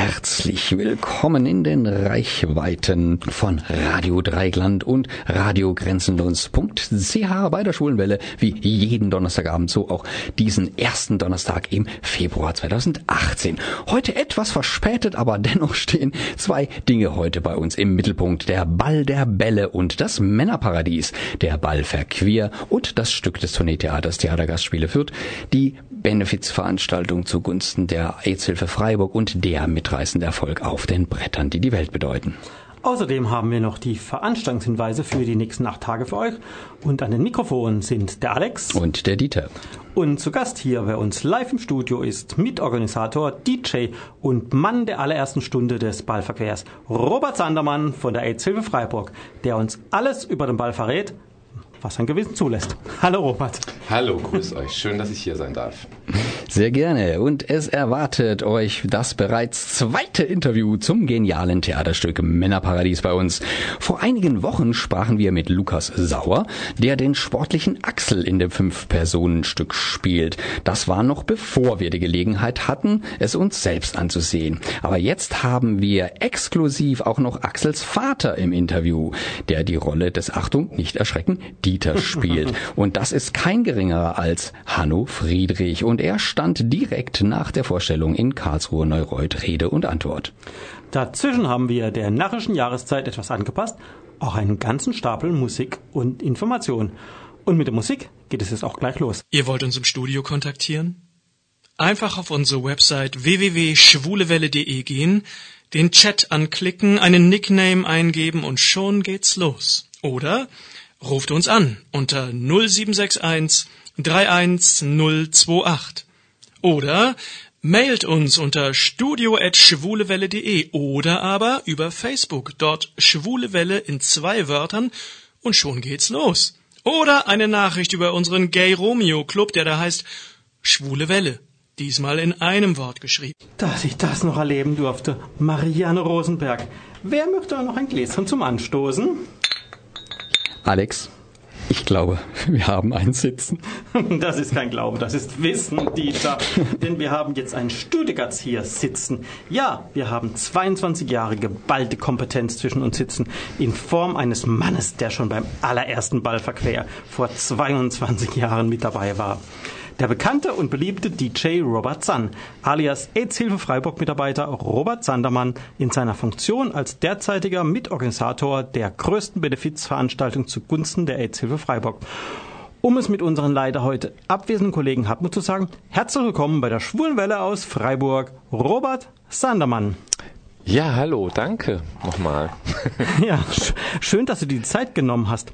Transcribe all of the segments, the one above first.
herzlich willkommen in den Reichweiten von Radio Dreigland und Radio Grenzenlos.ch bei der Schulenwelle, wie jeden Donnerstagabend, so auch diesen ersten Donnerstag im Februar 2018. Heute etwas verspätet, aber dennoch stehen zwei Dinge heute bei uns im Mittelpunkt. Der Ball der Bälle und das Männerparadies, der Ball verquer und das Stück des Tourneetheaters Theatergastspiele Fürth, die Benefizveranstaltung zugunsten der AIDS-Hilfe Freiburg und der mitreißende Erfolg auf den Brettern, die die Welt bedeuten. Außerdem haben wir noch die Veranstaltungshinweise für die nächsten acht Tage für euch. Und an den Mikrofonen sind der Alex und der Dieter. Und zu Gast hier bei uns live im Studio ist Mitorganisator, DJ und Mann der allerersten Stunde des Ballverkehrs, Robert Sandermann von der AIDS-Hilfe Freiburg, der uns alles über den Ball verrät, was sein Gewissen zulässt. Hallo Robert. Hallo, grüß euch. Schön, dass ich hier sein darf. Sehr gerne. Und es erwartet euch das bereits zweite Interview zum genialen Theaterstück Männerparadies bei uns. Vor einigen Wochen sprachen wir mit Lukas Sauer, der den sportlichen Axel in dem Fünf-Personen-Stück spielt. Das war noch bevor wir die Gelegenheit hatten, es uns selbst anzusehen. Aber jetzt haben wir exklusiv auch noch Axels Vater im Interview, der die Rolle des Achtung, nicht erschrecken, Dieter spielt. Und das ist kein geringerer als Hanno Friedrich. Und er stand direkt nach der Vorstellung in Karlsruhe Neureuth Rede und Antwort. Dazwischen haben wir der narrischen Jahreszeit etwas angepasst, auch einen ganzen Stapel Musik und Information. Und mit der Musik geht es jetzt auch gleich los. Ihr wollt uns im Studio kontaktieren? Einfach auf unsere Website www.schwulewelle.de gehen, den Chat anklicken, einen Nickname eingeben und schon geht's los. Oder Ruft uns an unter 0761 31028 oder mailt uns unter studio@schwulewelle.de oder aber über Facebook dort Schwulewelle in zwei Wörtern und schon geht's los. Oder eine Nachricht über unseren Gay Romeo Club, der da heißt Schwule Welle. Diesmal in einem Wort geschrieben. Dass ich das noch erleben durfte. Marianne Rosenberg. Wer möchte noch ein Gläschen zum Anstoßen? Alex, ich glaube, wir haben einen Sitzen. Das ist kein Glaube, das ist Wissen, Dieter. Denn wir haben jetzt einen Studigatz hier sitzen. Ja, wir haben 22 Jahre geballte Kompetenz zwischen uns sitzen. In Form eines Mannes, der schon beim allerersten Ballverquer vor 22 Jahren mit dabei war. Der bekannte und beliebte DJ Robert Zann, alias AIDS-Hilfe Freiburg-Mitarbeiter Robert Sandermann, in seiner Funktion als derzeitiger Mitorganisator der größten Benefizveranstaltung zugunsten der AIDS-Hilfe Freiburg. Um es mit unseren leider heute abwesenden Kollegen Hartmut zu sagen, herzlich willkommen bei der Schwulenwelle aus Freiburg, Robert Sandermann. Ja, hallo, danke nochmal. ja, sch schön, dass du dir die Zeit genommen hast.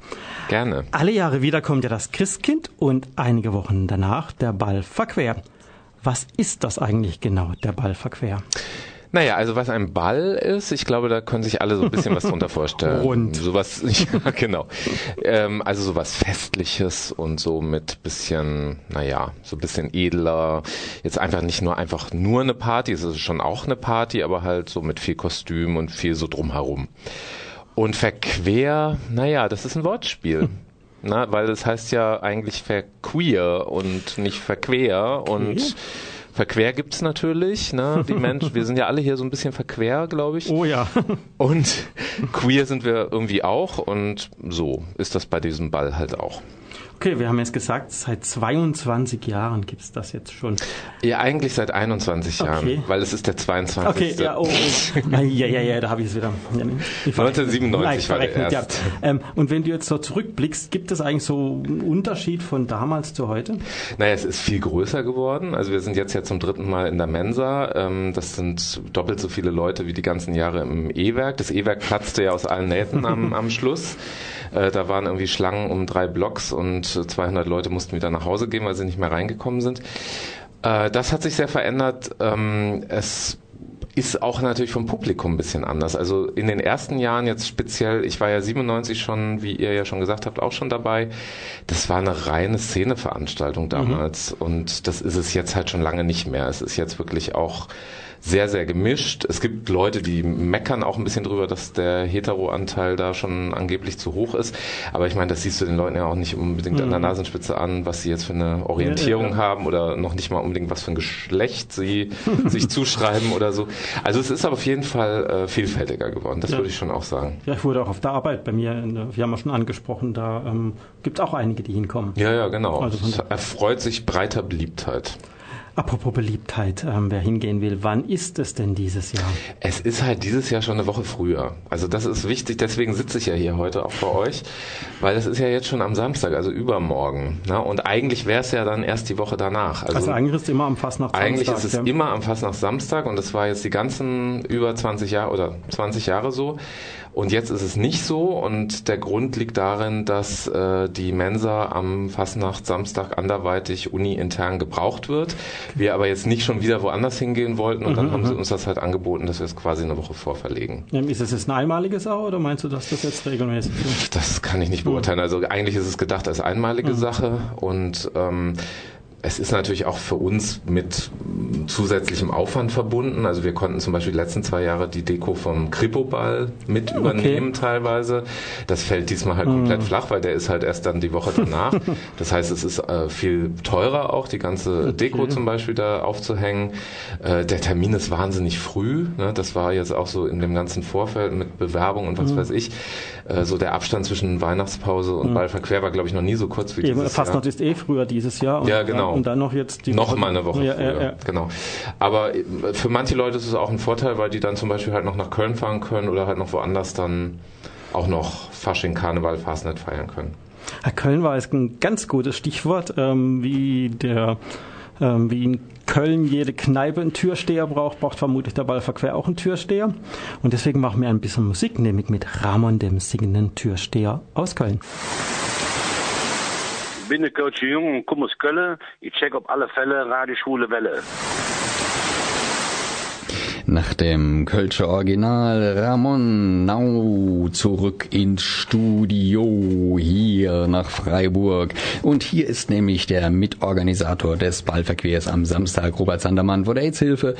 Gerne. Alle Jahre wieder kommt ja das Christkind und einige Wochen danach der Ball verquer. Was ist das eigentlich genau, der Ball verquer? Naja, also was ein Ball ist, ich glaube, da können sich alle so ein bisschen was drunter vorstellen. Rund. Sowas, ja, genau. Ähm, also sowas Festliches und so mit bisschen, naja, so ein bisschen edler. Jetzt einfach nicht nur einfach nur eine Party, es ist schon auch eine Party, aber halt so mit viel Kostüm und viel so drumherum. Und verquer, naja, das ist ein Wortspiel. Na, weil das heißt ja eigentlich verqueer und nicht verquer und Okay. Verquer gibt's natürlich, ne? Die Menschen, wir sind ja alle hier so ein bisschen verquer, glaube ich. Oh ja. Und queer sind wir irgendwie auch und so ist das bei diesem Ball halt auch. Okay, wir haben jetzt gesagt, seit 22 Jahren gibt's das jetzt schon. Ja, eigentlich seit 21 Jahren, Okay. weil es ist der 22. Okay, ja, oh, oh. Ja, ja, ja, da habe ich es wieder. Ja, nee, ich verrechne- 1997 Nein, ich war der verrechne, ja. erste. Ähm, und wenn du jetzt so zurückblickst, gibt es eigentlich so einen Unterschied von damals zu heute? Naja, es ist viel größer geworden. Also wir sind jetzt ja zum dritten Mal in der Mensa. Ähm, Das sind doppelt so viele Leute wie die ganzen Jahre im E-Werk. Das E-Werk platzte ja aus allen Nähten am, am Schluss. Äh, Da waren irgendwie Schlangen um drei Blocks und 200 Leute mussten wieder nach Hause gehen, weil sie nicht mehr reingekommen sind. Äh, Das hat sich sehr verändert. Ähm, Es ist auch natürlich vom Publikum ein bisschen anders. Also in den ersten Jahren jetzt speziell, ich war ja 97 schon, wie ihr ja schon gesagt habt, auch schon dabei. Das war eine reine Szeneveranstaltung damals und das ist es jetzt halt schon lange nicht mehr. Es ist jetzt wirklich auch sehr, sehr gemischt. Es gibt Leute, die meckern auch ein bisschen drüber, dass der Hetero-Anteil da schon angeblich zu hoch ist. Aber ich meine, das siehst du den Leuten ja auch nicht unbedingt mhm. an der mhm. Nasenspitze an, was sie jetzt für eine Orientierung ja, ja, ja. haben oder noch nicht mal unbedingt was für ein Geschlecht sie sich zuschreiben oder so. Also es ist auf jeden Fall äh, vielfältiger geworden, das würde ich schon auch sagen. Ja, ich wurde auch auf der Arbeit bei mir, wir haben ja schon angesprochen, da ähm, gibt es auch einige, die hinkommen. Ja, ja, genau. Also es erfreut sich breiter Beliebtheit. Apropos Beliebtheit, ähm, wer hingehen will, wann ist es denn dieses Jahr? Es ist halt dieses Jahr schon eine Woche früher. Also das ist wichtig, deswegen sitze ich ja hier heute auch bei euch, weil es ist ja jetzt schon am Samstag, also übermorgen. Ne? Und eigentlich wäre es ja dann erst die Woche danach. Also, also eigentlich ist es immer am Fastnacht Samstag. Eigentlich ist es ja. immer am Fastnacht Samstag und das war jetzt die ganzen über 20 Jahre oder 20 Jahre so. Und jetzt ist es nicht so und der Grund liegt darin, dass äh, die Mensa am Fastnacht Samstag anderweitig uni-intern gebraucht wird. Wir aber jetzt nicht schon wieder woanders hingehen wollten und mhm, dann haben sie mhm. uns das halt angeboten, dass wir es quasi eine Woche vorverlegen. Ist das jetzt eine einmalige Sache oder meinst du, dass das jetzt regelmäßig ist? Das kann ich nicht beurteilen. Also eigentlich ist es gedacht als einmalige mhm. Sache und ähm, es ist natürlich auch für uns mit zusätzlichem Aufwand verbunden. Also wir konnten zum Beispiel die letzten zwei Jahre die Deko vom Kripo-Ball mit übernehmen okay. teilweise. Das fällt diesmal halt komplett mm. flach, weil der ist halt erst dann die Woche danach. Das heißt, es ist äh, viel teurer auch, die ganze okay. Deko zum Beispiel da aufzuhängen. Äh, der Termin ist wahnsinnig früh. Ne? Das war jetzt auch so in dem ganzen Vorfeld mit Bewerbung und was mm. weiß ich. Äh, so der Abstand zwischen Weihnachtspause und mm. Ballverquer war, glaube ich, noch nie so kurz wie Eben, dieses Fast Jahr. ist eh früher dieses Jahr. ja, genau und dann noch jetzt die noch Woche. mal eine Woche ja, früher. Ja, ja. Genau. Aber äh, für manche Leute ist es auch ein Vorteil, weil die dann zum Beispiel halt noch nach Köln fahren können oder halt noch woanders dann auch noch Fasching, Karneval, Fastnet feiern können. Köln war jetzt ein ganz gutes Stichwort, ähm, wie der ähm, wie in Köln jede Kneipe einen Türsteher braucht, braucht vermutlich der Ballverquer auch einen Türsteher. Und deswegen machen wir ein bisschen Musik, nämlich mit Ramon, dem singenden Türsteher aus Köln bin der Coach Jung und komme aus Köln. Ich check auf alle Fälle Radioschule Welle. Nach dem Kölsche Original Ramon Nau zurück ins Studio hier nach Freiburg. Und hier ist nämlich der Mitorganisator des Ballverkehrs am Samstag, Robert Sandermann von der AIDS-Hilfe,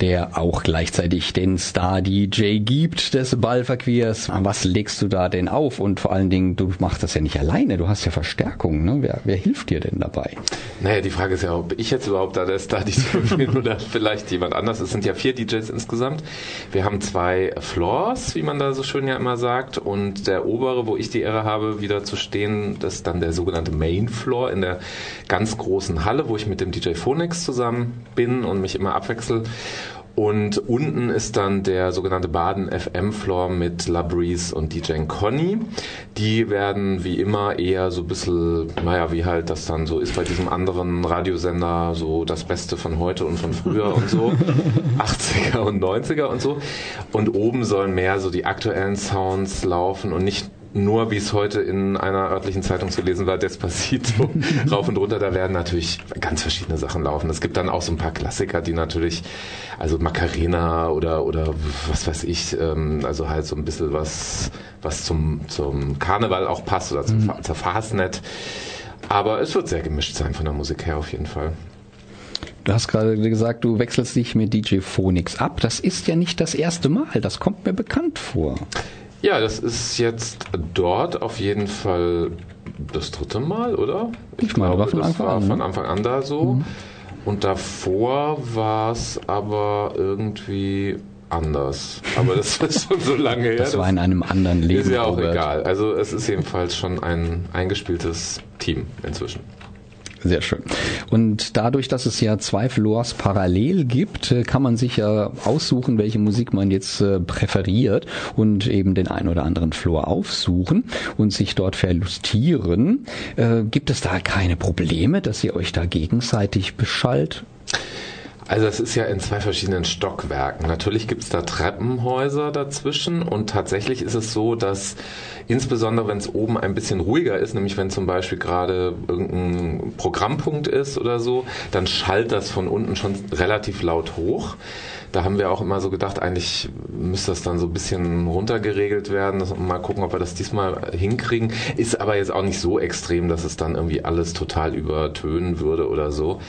der auch gleichzeitig den Star-DJ gibt des Ballverkehrs. Was legst du da denn auf? Und vor allen Dingen, du machst das ja nicht alleine, du hast ja Verstärkung. Ne? Wer, wer hilft dir denn dabei? Naja, die Frage ist ja, ob ich jetzt überhaupt da der Star-DJ bin oder vielleicht jemand anders. Es sind ja vier DJs insgesamt. Wir haben zwei Floors, wie man da so schön ja immer sagt, und der obere, wo ich die Ehre habe, wieder zu stehen, das ist dann der sogenannte Main Floor in der ganz großen Halle, wo ich mit dem DJ Phoenix zusammen bin und mich immer abwechsel. Und unten ist dann der sogenannte Baden FM Floor mit La Breeze und DJ Conny. Die werden wie immer eher so ein bisschen, naja, wie halt das dann so ist bei diesem anderen Radiosender, so das Beste von heute und von früher und so. 80er und 90er und so. Und oben sollen mehr so die aktuellen Sounds laufen und nicht nur, wie es heute in einer örtlichen Zeitung zu lesen war, Despacito rauf und runter, da werden natürlich ganz verschiedene Sachen laufen. Es gibt dann auch so ein paar Klassiker, die natürlich, also Macarena oder, oder was weiß ich, ähm, also halt so ein bisschen was, was zum, zum Karneval auch passt oder zum, mhm. zur Fastnet. Aber es wird sehr gemischt sein von der Musik her auf jeden Fall. Du hast gerade gesagt, du wechselst dich mit DJ Phoenix ab. Das ist ja nicht das erste Mal. Das kommt mir bekannt vor. Ja, das ist jetzt dort auf jeden Fall das dritte Mal, oder? Ich, ich meine, glaube, war von Anfang war an. Von ne? Anfang an da so. Mhm. Und davor war es aber irgendwie anders. Aber das ist schon so lange her. Das war in einem anderen Leben. Ist ja auch Robert. egal. Also es ist jedenfalls schon ein eingespieltes Team inzwischen. Sehr schön. Und dadurch, dass es ja zwei Floors parallel gibt, äh, kann man sich ja aussuchen, welche Musik man jetzt äh, präferiert und eben den einen oder anderen Floor aufsuchen und sich dort verlustieren. Äh, gibt es da keine Probleme, dass ihr euch da gegenseitig beschallt? Also es ist ja in zwei verschiedenen Stockwerken. Natürlich gibt es da Treppenhäuser dazwischen und tatsächlich ist es so, dass insbesondere wenn es oben ein bisschen ruhiger ist, nämlich wenn zum Beispiel gerade irgendein Programmpunkt ist oder so, dann schallt das von unten schon relativ laut hoch. Da haben wir auch immer so gedacht, eigentlich müsste das dann so ein bisschen runtergeregelt werden. Mal gucken, ob wir das diesmal hinkriegen. Ist aber jetzt auch nicht so extrem, dass es dann irgendwie alles total übertönen würde oder so.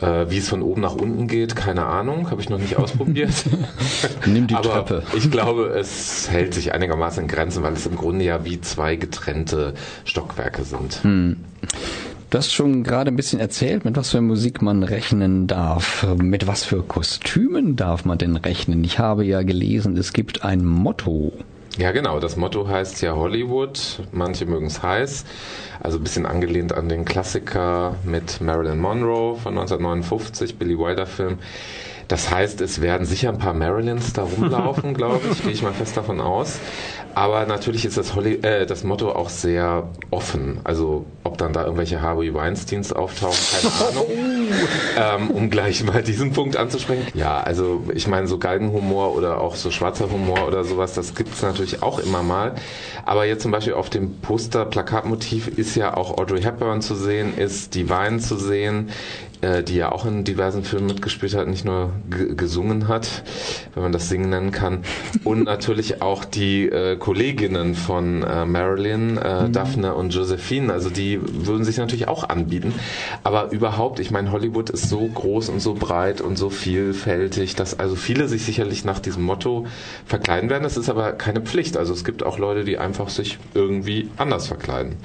Äh, wie es von oben nach unten geht, keine Ahnung, habe ich noch nicht ausprobiert. Nimm die Aber Treppe. ich glaube, es hält sich einigermaßen in Grenzen, weil es im Grunde ja wie zwei getrennte Stockwerke sind. Du hast schon gerade ein bisschen erzählt, mit was für Musik man rechnen darf. Mit was für Kostümen darf man denn rechnen? Ich habe ja gelesen, es gibt ein Motto. Ja, genau. Das Motto heißt ja Hollywood. Manche mögen es heiß. Also ein bisschen angelehnt an den Klassiker mit Marilyn Monroe von 1959, Billy Wilder Film. Das heißt, es werden sicher ein paar Marilyns da rumlaufen, glaube ich. Gehe ich mal fest davon aus. Aber natürlich ist das, Holly äh, das Motto auch sehr offen. Also ob dann da irgendwelche Harvey Weinsteins auftauchen, keine Ahnung. ähm, um gleich mal diesen Punkt anzusprechen. Ja, also ich meine, so Galgenhumor oder auch so schwarzer Humor oder sowas, das gibt's natürlich auch immer mal. Aber jetzt zum Beispiel auf dem Poster, Plakatmotiv ist ja auch Audrey Hepburn zu sehen, ist Divine zu sehen, die ja auch in diversen Filmen mitgespielt hat, nicht nur ge- gesungen hat, wenn man das Singen nennen kann. Und natürlich auch die äh, Kolleginnen von äh, Marilyn, äh, Daphne und Josephine, also die würden sich natürlich auch anbieten. Aber überhaupt, ich meine, Hollywood ist so groß und so breit und so vielfältig, dass also viele sich sicherlich nach diesem Motto verkleiden werden. Es ist aber keine Pflicht. Also es gibt auch Leute, die einfach sich irgendwie anders verkleiden.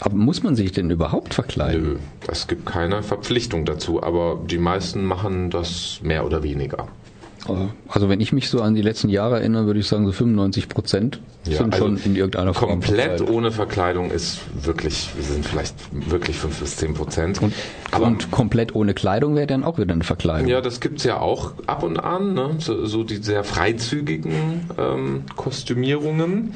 Aber muss man sich denn überhaupt verkleiden? Nö, es gibt keine Verpflichtung dazu, aber die meisten machen das mehr oder weniger. Also wenn ich mich so an die letzten Jahre erinnere, würde ich sagen, so 95 Prozent Ja, sind schon also in irgendeiner Form Komplett verkleidet. ohne Verkleidung ist wirklich, sind vielleicht wirklich fünf bis zehn Prozent. Und, aber und komplett ohne Kleidung wäre dann auch wieder eine Verkleidung. ja, das gibt's ja auch ab und an, ne? so, so die sehr freizügigen ähm, Kostümierungen.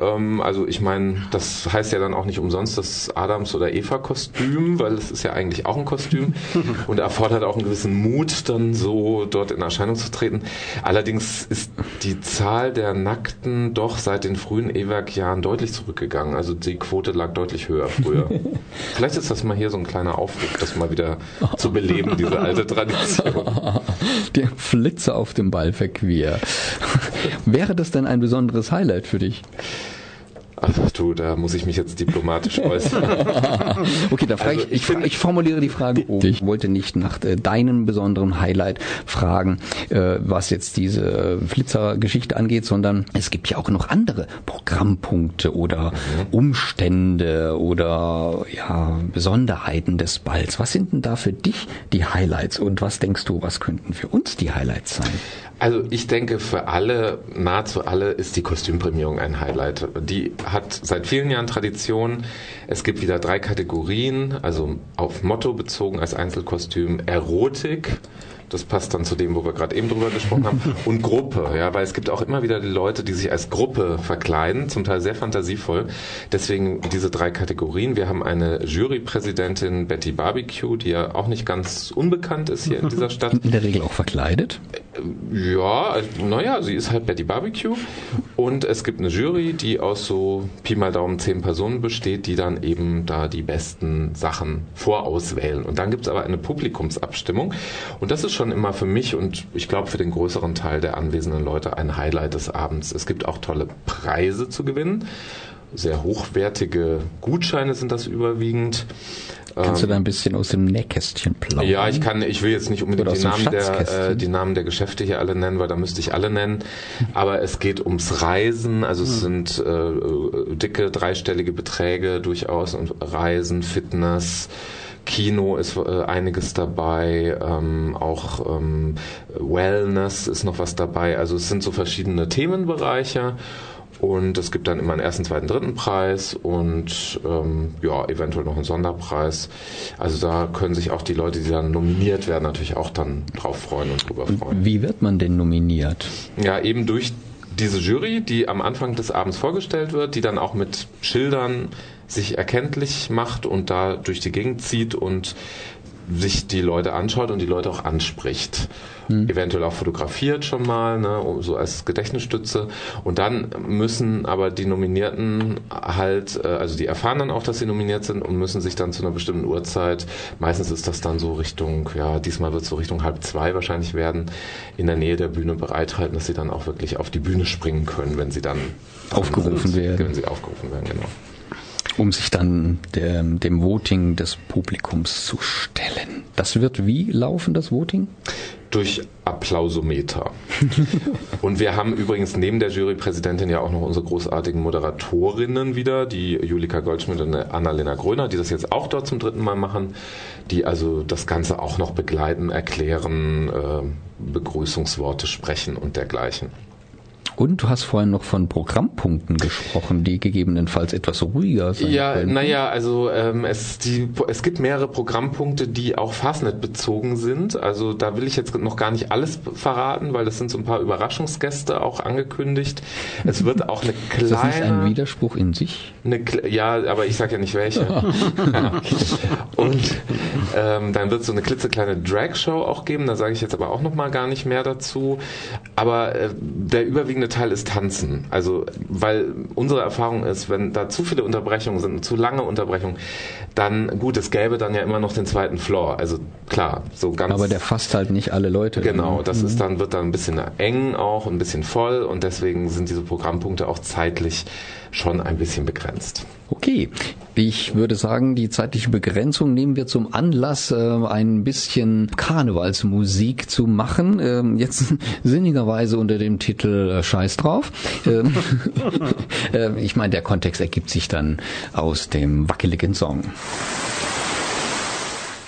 Ähm, also ich meine, das heißt ja dann auch nicht umsonst das Adams- oder Eva-Kostüm, weil es ist ja eigentlich auch ein Kostüm und erfordert auch einen gewissen Mut, dann so dort in Erscheinung zu treten. Allerdings ist die Zahl der Nackten doch seit den frühen E-Werk-Jahren deutlich zurückgegangen. Also die Quote lag deutlich höher früher. Vielleicht ist das mal hier so ein kleiner Aufruf, das mal wieder zu beleben, diese alte Tradition. Der Flitzer auf dem Ball verquer. wäre das denn ein besonderes Highlight für dich? Ach du, da muss ich mich jetzt diplomatisch äußern. Okay, da frage Also, ich, ich find- ich formuliere die Frage um. Ich wollte nicht nach äh, deinem besonderen Highlight fragen, äh, was jetzt diese Flitzer-Geschichte angeht, sondern es gibt ja auch noch andere Programmpunkte oder Umstände oder ja, Besonderheiten des Balls. Was sind denn da für dich die Highlights und was denkst du, was könnten für uns die Highlights sein? Also ich denke, für alle, nahezu alle, ist die Kostümprämierung ein Highlight. Die hat seit vielen Jahren Tradition. Es gibt wieder drei Kategorien, also auf Motto bezogen als Einzelkostüm Erotik. Das passt dann zu dem, wo wir gerade eben drüber gesprochen haben. Und Gruppe, ja, weil es gibt auch immer wieder die Leute, die sich als Gruppe verkleiden, zum Teil sehr fantasievoll. Deswegen diese drei Kategorien. Wir haben eine Jurypräsidentin Betty Barbecue, die ja auch nicht ganz unbekannt ist hier in dieser Stadt. In der Regel auch verkleidet. Ja, also, naja, sie ist halt Betty Barbecue. Und es gibt eine Jury, die aus so Pi mal Daumen zehn Personen besteht, die dann eben da die besten Sachen vorauswählen. Und dann gibt's aber eine Publikumsabstimmung. Und das ist schon immer für mich und ich glaube für den größeren Teil der anwesenden Leute ein Highlight des Abends. Es gibt auch tolle Preise zu gewinnen. Sehr hochwertige Gutscheine sind das überwiegend. Kannst du da ein bisschen aus dem Nähkästchen plaudern? Ja, ich kann, ich will jetzt nicht unbedingt die Namen, der, äh, die Namen der Geschäfte hier alle nennen, weil da müsste ich alle nennen. Aber es geht ums Reisen, also es sind äh, äh, dicke dreistellige Beträge durchaus und Reisen, Fitness. Kino ist äh, einiges dabei, ähm, auch ähm, Wellness ist noch was dabei. Also es sind so verschiedene Themenbereiche und es gibt dann immer einen ersten, zweiten, dritten Preis und ähm, ja, eventuell noch einen Sonderpreis. Also da können sich auch die Leute, die dann nominiert werden, natürlich auch dann drauf freuen und drüber freuen. Wie wird man denn nominiert? Ja, eben durch diese Jury, die am Anfang des Abends vorgestellt wird, die dann auch mit Schildern sich erkenntlich macht und da durch die Gegend zieht und sich die Leute anschaut und die Leute auch anspricht. Eventuell auch fotografiert schon mal, ne, so als Gedächtnisstütze. Und dann müssen aber die Nominierten halt, äh, also die erfahren dann auch, dass sie nominiert sind und müssen sich dann zu einer bestimmten Uhrzeit, meistens ist das dann so Richtung, ja, diesmal wird es so Richtung halb zwei wahrscheinlich werden, in der Nähe der Bühne bereithalten, dass sie dann auch wirklich auf die Bühne springen können, wenn sie dann Aufgerufen sind, werden. Wenn sie aufgerufen werden, genau. Um sich dann dem, dem Voting des Publikums zu stellen. Das wird wie laufen, das Voting? Durch Applausometer. und wir haben übrigens neben der Jurypräsidentin ja auch noch unsere großartigen Moderatorinnen wieder, die Julika Goldschmidt und Annalena Gröner, die das jetzt auch dort zum dritten Mal machen, die also das Ganze auch noch begleiten, erklären, äh, Begrüßungsworte sprechen und dergleichen. Und du hast vorhin noch von Programmpunkten gesprochen, die gegebenenfalls etwas ruhiger sind. Ja, naja, also ähm, es, die, es gibt mehrere Programmpunkte, die auch Fastnet bezogen sind. Also da will ich jetzt noch gar nicht alles verraten, weil das sind so ein paar Überraschungsgäste auch angekündigt. Es wird auch eine kleine... Ist das nicht ein Widerspruch in sich? Eine, ja, aber ich sage ja nicht welche. Und ähm, dann wird es so eine klitzekleine Drag-Show auch geben. Da sage ich jetzt aber auch noch mal gar nicht mehr dazu. Aber äh, der überwiegende überwiegende Teil ist Tanzen. Also, weil unsere Erfahrung ist, wenn da zu viele Unterbrechungen sind, zu lange Unterbrechungen, dann, gut, es gäbe dann ja immer noch den zweiten Floor. Also, klar, so ganz. Aber der fasst halt nicht alle Leute. Genau, das mhm. ist dann, wird dann ein bisschen eng auch, ein bisschen voll und deswegen sind diese Programmpunkte auch zeitlich schon ein bisschen begrenzt. Okay, ich würde sagen, die zeitliche Begrenzung nehmen wir zum Anlass, äh, ein bisschen Karnevalsmusik zu machen. Ähm, jetzt sinnigerweise unter dem Titel äh, Scheiß drauf. Ähm, äh, ich meine, der Kontext ergibt sich dann aus dem wackeligen Song.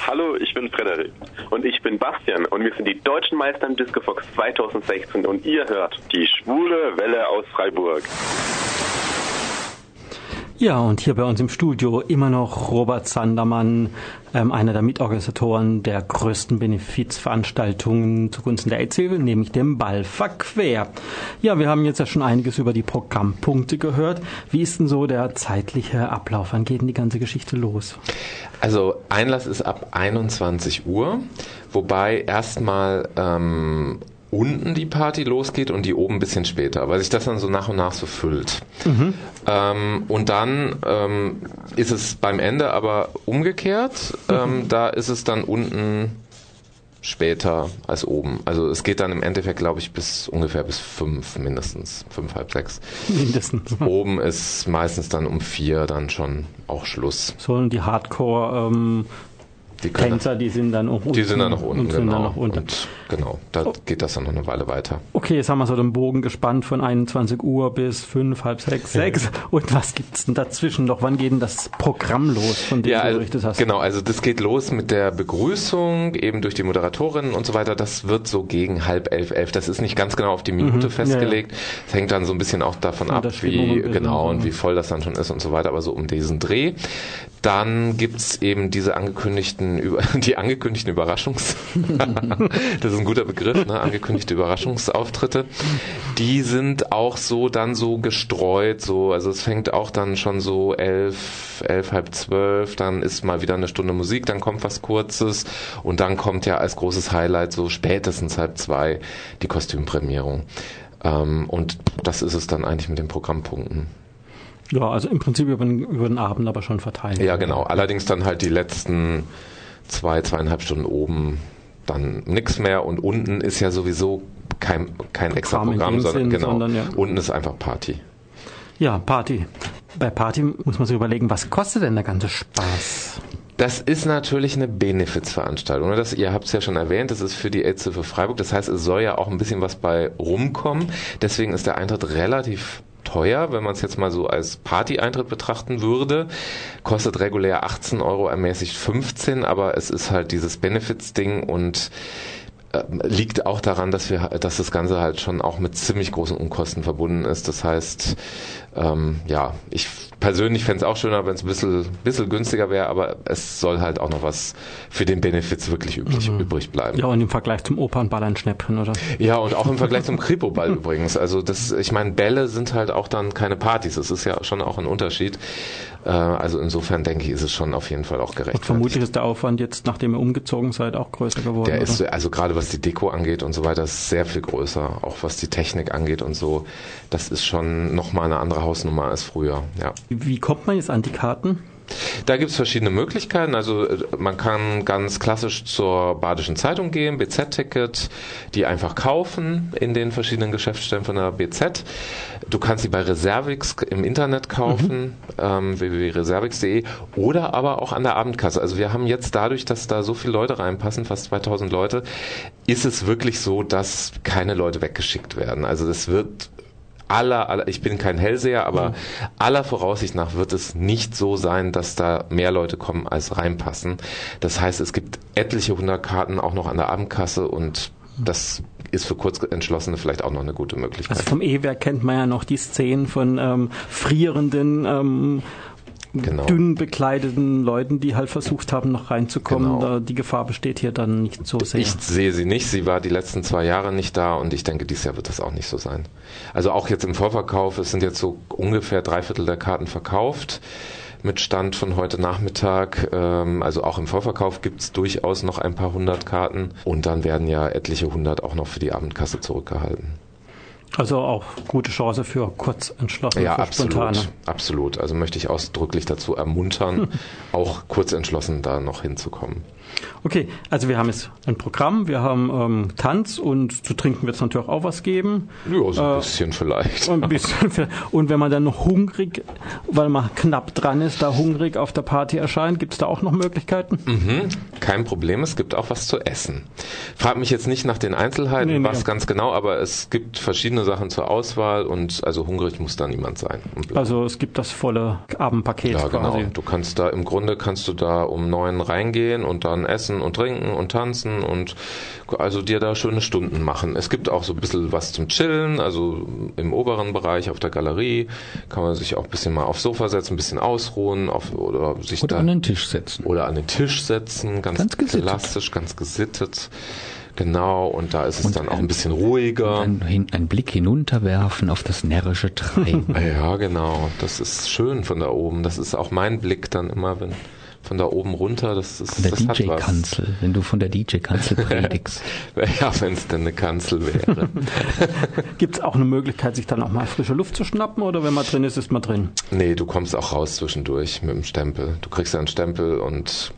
Hallo, ich bin Frederik. Und ich bin Bastian und wir sind die deutschen Meister im Discofox 2016 und ihr hört die schwule Welle aus Freiburg. Ja, und hier bei uns im Studio immer noch Robert Sandermann, ähm, einer der Mitorganisatoren der größten Benefizveranstaltungen zugunsten der AIDS-Hilfe, nämlich dem Ball verquer. Ja, wir haben jetzt ja schon einiges über die Programmpunkte gehört. Wie ist denn so der zeitliche Ablauf? Wann geht denn die ganze Geschichte los? Also Einlass ist ab 21 Uhr, wobei erstmal ähm, unten die Party losgeht und die oben ein bisschen später, weil sich das dann so nach und nach so füllt. Mhm. Ähm, und dann ähm, ist es beim Ende aber umgekehrt. Ähm, mhm. Da ist es dann unten später als oben. Also es geht dann im Endeffekt, glaube ich, bis ungefähr bis fünf mindestens, fünf, halb sechs. Mindestens. Oben ist meistens dann um vier dann schon auch Schluss. Sollen die Hardcore ähm, die Tänzer, die sind dann auch unten. Die sind dann noch unten, genau. Dann noch unten. Und genau, da oh. geht das dann noch eine Weile weiter. Okay, jetzt haben wir so den Bogen gespannt von 21 Uhr bis 5, halb 6, 6. Und was gibt's denn dazwischen noch? Wann geht denn das Programm los, von dem ja, du berichtet hast? Genau, also das geht los mit der Begrüßung, eben durch die Moderatorinnen und so weiter. Das wird so gegen halb elf, elf. Das ist nicht ganz genau auf die Minute mhm. festgelegt. Es ja, ja. hängt dann so ein bisschen auch davon ab, wie, genau, und wie voll das dann schon ist und so weiter, aber so um diesen Dreh. Dann gibt's eben diese angekündigten, die angekündigten Überraschungs, das ist ein guter Begriff, ne? angekündigte Überraschungsauftritte. Die sind auch so dann so gestreut, so, also es fängt auch dann schon so elf, elf, halb zwölf, dann ist mal wieder eine Stunde Musik, dann kommt was Kurzes und dann kommt ja als großes Highlight so spätestens halb zwei die Kostümprämierung. Ähm, und das ist es dann eigentlich mit den Programmpunkten. Ja, also im Prinzip über den, über den Abend aber schon verteilt. Ja, genau. Allerdings dann halt die letzten zwei, zweieinhalb Stunden oben dann nichts mehr und unten ist ja sowieso kein, kein extra Programm, sondern, Sinn, genau, sondern ja. unten ist einfach Party. Ja, Party. Bei Party muss man sich überlegen, was kostet denn der ganze Spaß? Das ist natürlich eine Benefizveranstaltung. Das, ihr habt es ja schon erwähnt, das ist für die aids für Freiburg. Das heißt, es soll ja auch ein bisschen was bei rumkommen. Deswegen ist der Eintritt relativ teuer, wenn man es jetzt mal so als Party-Eintritt betrachten würde. Kostet regulär 18 Euro, ermäßigt 15, aber es ist halt dieses Benefits-Ding und äh, liegt auch daran, dass wir, dass das Ganze halt schon auch mit ziemlich großen Unkosten verbunden ist. Das heißt, ähm, ja, ich persönlich fände es auch schöner, wenn es ein bisschen, bisschen günstiger wäre, aber es soll halt auch noch was für den Benefits wirklich übrig, mhm. übrig bleiben. Ja, und im Vergleich zum Opernball ein Schnäppchen, oder? Ja, und auch im Vergleich zum Kripo-Ball übrigens. Also das, ich meine, Bälle sind halt auch dann keine Partys. Das ist ja schon auch ein Unterschied. Äh, also insofern denke ich, ist es schon auf jeden Fall auch gerecht. Und vermutlich ist der Aufwand jetzt, nachdem ihr umgezogen seid, auch größer geworden. Der oder? ist, also gerade was die Deko angeht und so weiter, ist sehr viel größer. Auch was die Technik angeht und so. Das ist schon nochmal eine andere Hausnummer als früher, ja. Wie kommt man jetzt an die Karten? Da gibt es verschiedene Möglichkeiten. Also äh, man kann ganz klassisch zur Badischen Zeitung gehen, BZ-Ticket, die einfach kaufen in den verschiedenen Geschäftsstellen von der BZ. Du kannst sie bei Reservix im Internet kaufen, mhm. ähm, www.reservix.de oder aber auch an der Abendkasse. Also wir haben jetzt dadurch, dass da so viele Leute reinpassen, fast 2000 Leute, ist es wirklich so, dass keine Leute weggeschickt werden. Also es wird aller, aller, ich bin kein Hellseher, aber mhm. aller Voraussicht nach wird es nicht so sein, dass da mehr Leute kommen, als reinpassen. Das heißt, es gibt etliche hundert Karten auch noch an der Abendkasse und das ist für Kurzentschlossene vielleicht auch noch eine gute Möglichkeit. Also vom E-Werk kennt man ja noch die Szenen von ähm, frierenden ähm, genau. dünn bekleideten Leuten, die halt versucht haben, noch reinzukommen. Genau. die Gefahr besteht hier dann nicht so sehr. Ich sehe sie nicht. Sie war die letzten zwei Jahre nicht da und ich denke, dieses Jahr wird das auch nicht so sein. Also auch jetzt im Vorverkauf, es sind jetzt so ungefähr drei Viertel der Karten verkauft mit Stand von heute Nachmittag. Ähm, also auch im Vorverkauf gibt es durchaus noch ein paar hundert Karten und dann werden ja etliche hundert auch noch für die Abendkasse zurückgehalten. Also auch gute Chance für kurz entschlossene, ja, absolut, spontane. absolut. Also möchte ich ausdrücklich dazu ermuntern, auch kurz entschlossen da noch hinzukommen. Okay, also wir haben jetzt ein Programm, wir haben ähm, Tanz und zu trinken wird es natürlich auch was geben. Ja, so ein äh, bisschen vielleicht. Ein bisschen Und wenn man dann noch hungrig, weil man knapp dran ist, da hungrig auf der Party erscheint, gibt es da auch noch Möglichkeiten? Mhm, kein Problem, es gibt auch was zu essen. Frag mich jetzt nicht nach den Einzelheiten, nee, nee, was ganz genau, aber es gibt verschiedene Sachen zur Auswahl und also hungrig muss da niemand sein. Also es gibt das volle Abendpaket ja, genau. quasi. Du kannst da im Grunde kannst du da um neun reingehen und dann essen und trinken und tanzen und also dir da schöne Stunden machen. Es gibt auch so ein bisschen was zum Chillen, also im oberen Bereich auf der Galerie kann man sich auch ein bisschen mal aufs Sofa setzen, ein bisschen ausruhen auf, oder sich oder an den Tisch setzen. Oder an den Tisch setzen, ganz, ganz klassisch, ganz gesittet. Genau, und da ist es und dann auch ein bisschen ruhiger. Ein, ein, Blick hinunterwerfen auf das närrische Treiben. ja, genau. Das ist schön von da oben. Das ist auch mein Blick dann immer, wenn von da oben runter, das ist Von der DJ-Kanzel, wenn du von der DJ-Kanzel predigst. ja, wenn es denn eine Kanzel wäre. Gibt es auch eine Möglichkeit, sich dann auch mal frische Luft zu schnappen oder wenn man drin ist, ist man drin? Nee, du kommst auch raus zwischendurch mit dem Stempel. Du kriegst ja einen Stempel und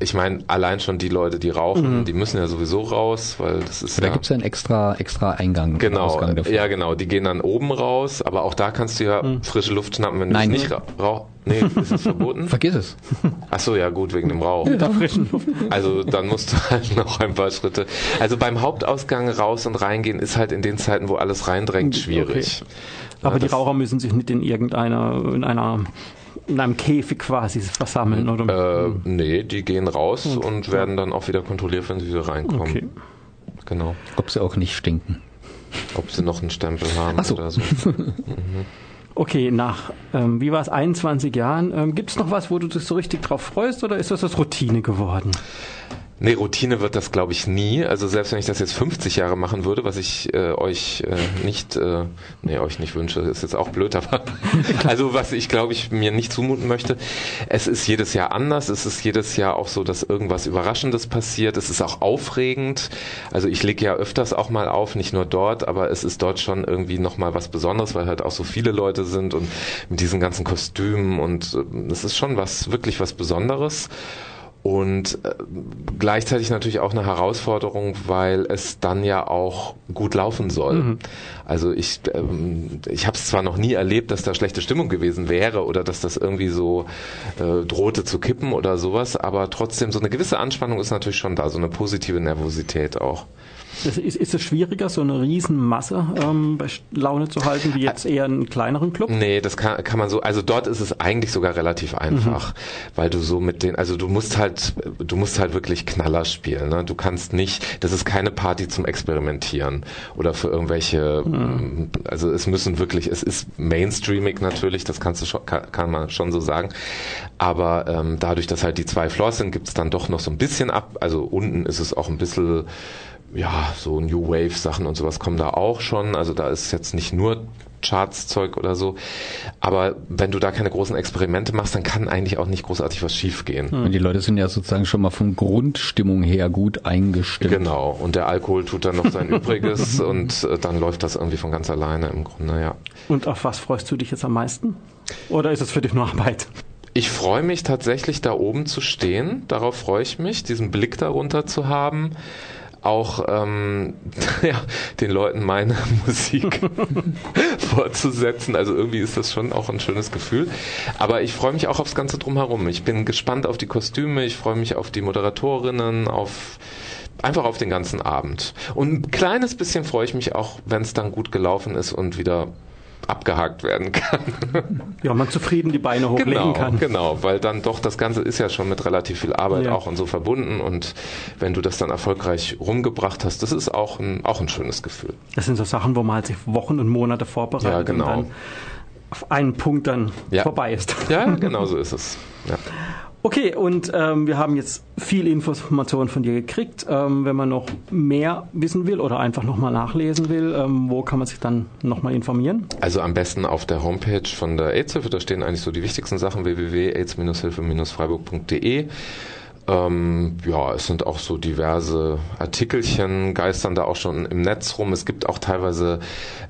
ich meine, allein schon die Leute, die rauchen, mhm. die müssen ja sowieso raus, weil das ist. Da ja, gibt's ja einen extra, extra Eingang. Genau, Ausgang dafür. ja genau, die gehen dann oben raus, aber auch da kannst du ja mhm. frische Luft schnappen, wenn du nicht rauchst. Nee, ist es verboten? Vergiss es. Ach so, ja gut, wegen dem Rauch. Ja, frischen Luft. Also dann musst du halt noch ein paar Schritte. Also beim Hauptausgang raus und reingehen ist halt in den Zeiten, wo alles reindrängt, schwierig. Okay. Aber ja, die Raucher müssen sich nicht in irgendeiner, in einer in einem Käfig quasi versammeln, oder? Äh, nee, die gehen raus okay. und werden dann auch wieder kontrolliert, wenn sie wieder reinkommen. Okay. Genau. Ob sie auch nicht stinken. Ob sie noch einen Stempel haben so. oder so. mhm. Okay, nach, ähm, wie war es, 21 Jahren, ähm, gibt es noch was, wo du dich so richtig drauf freust oder ist das das Routine geworden? Nee, Routine wird das, glaube ich, nie. Also selbst wenn ich das jetzt 50 Jahre machen würde, was ich äh, euch äh, nicht, äh, nee, euch nicht wünsche, ist jetzt auch blöd, aber also was ich, glaube ich, mir nicht zumuten möchte. Es ist jedes Jahr anders. Es ist jedes Jahr auch so, dass irgendwas Überraschendes passiert. Es ist auch aufregend. Also ich lege ja öfters auch mal auf, nicht nur dort, aber es ist dort schon irgendwie nochmal was Besonderes, weil halt auch so viele Leute sind und mit diesen ganzen Kostümen und äh, es ist schon was, wirklich was Besonderes und äh, gleichzeitig natürlich auch eine Herausforderung, weil es dann ja auch gut laufen soll. Mhm. Also ich, ähm, ich habe es zwar noch nie erlebt, dass da schlechte Stimmung gewesen wäre oder dass das irgendwie so äh, drohte zu kippen oder sowas, aber trotzdem so eine gewisse Anspannung ist natürlich schon da, so eine positive Nervosität auch. Ist, ist, es schwieriger, so eine Riesenmasse ähm, bei Laune zu halten, wie jetzt eher einen kleineren Club? Nee, das kann, kann man so, also dort ist es eigentlich sogar relativ einfach, mhm. weil du so mit den, also du musst halt, du musst halt wirklich Knaller spielen. Ne? Du kannst nicht, das ist keine Party zum Experimentieren oder für irgendwelche, mhm. also es müssen wirklich, es ist mainstreamig natürlich, das kannst du schon, kann, kann man schon so sagen, aber ähm, dadurch, dass halt die zwei Floors sind, gibt es dann doch noch so ein bisschen ab, also unten ist es auch ein bisschen ja, so New Wave Sachen und sowas kommen da auch schon. Also da ist jetzt nicht nur Charts-Zeug oder so. Aber wenn du da keine großen Experimente machst, dann kann eigentlich auch nicht großartig was schiefgehen. Und die Leute sind ja sozusagen schon mal von Grundstimmung her gut eingestellt. Genau. Und der Alkohol tut dann noch sein Übriges und äh, dann läuft das irgendwie von ganz alleine im Grunde, ja. Und auf was freust du dich jetzt am meisten? Oder ist es für dich nur Arbeit? Ich freue mich tatsächlich, da oben zu stehen. Darauf freue ich mich, diesen Blick darunter zu haben auch ähm, ja, den Leuten meine Musik vorzusetzen. Also irgendwie ist das schon auch ein schönes Gefühl. Aber ich freue mich auch aufs Ganze drumherum. Ich bin gespannt auf die Kostüme, ich freue mich auf die Moderatorinnen, auf einfach auf den ganzen Abend. Und ein kleines bisschen freue ich mich auch, wenn es dann gut gelaufen ist und wieder abgehakt werden kann. Ja, man zufrieden die Beine hochlegen genau, kann. Genau, weil dann doch das Ganze ist ja schon mit relativ viel Arbeit Ja. auch und so verbunden und wenn du das dann erfolgreich rumgebracht hast, das ist auch ein, auch ein schönes Gefühl. Das sind so Sachen, wo man halt sich Wochen und Monate vorbereitet Ja, genau. und dann auf einen Punkt dann Ja. vorbei ist. Ja, genau so ist es. Ja. Okay, und ähm, wir haben jetzt viel Informationen von dir gekriegt. Ähm, wenn man noch mehr wissen will oder einfach nochmal nachlesen will, ähm, wo kann man sich dann nochmal informieren? Also am besten auf der Homepage von der AIDS-Hilfe, da stehen eigentlich so die wichtigsten Sachen, www.aids-hilfe-freiburg.de. Ähm, ja, es sind auch so diverse Artikelchen, geistern da auch schon im Netz rum. Es gibt auch teilweise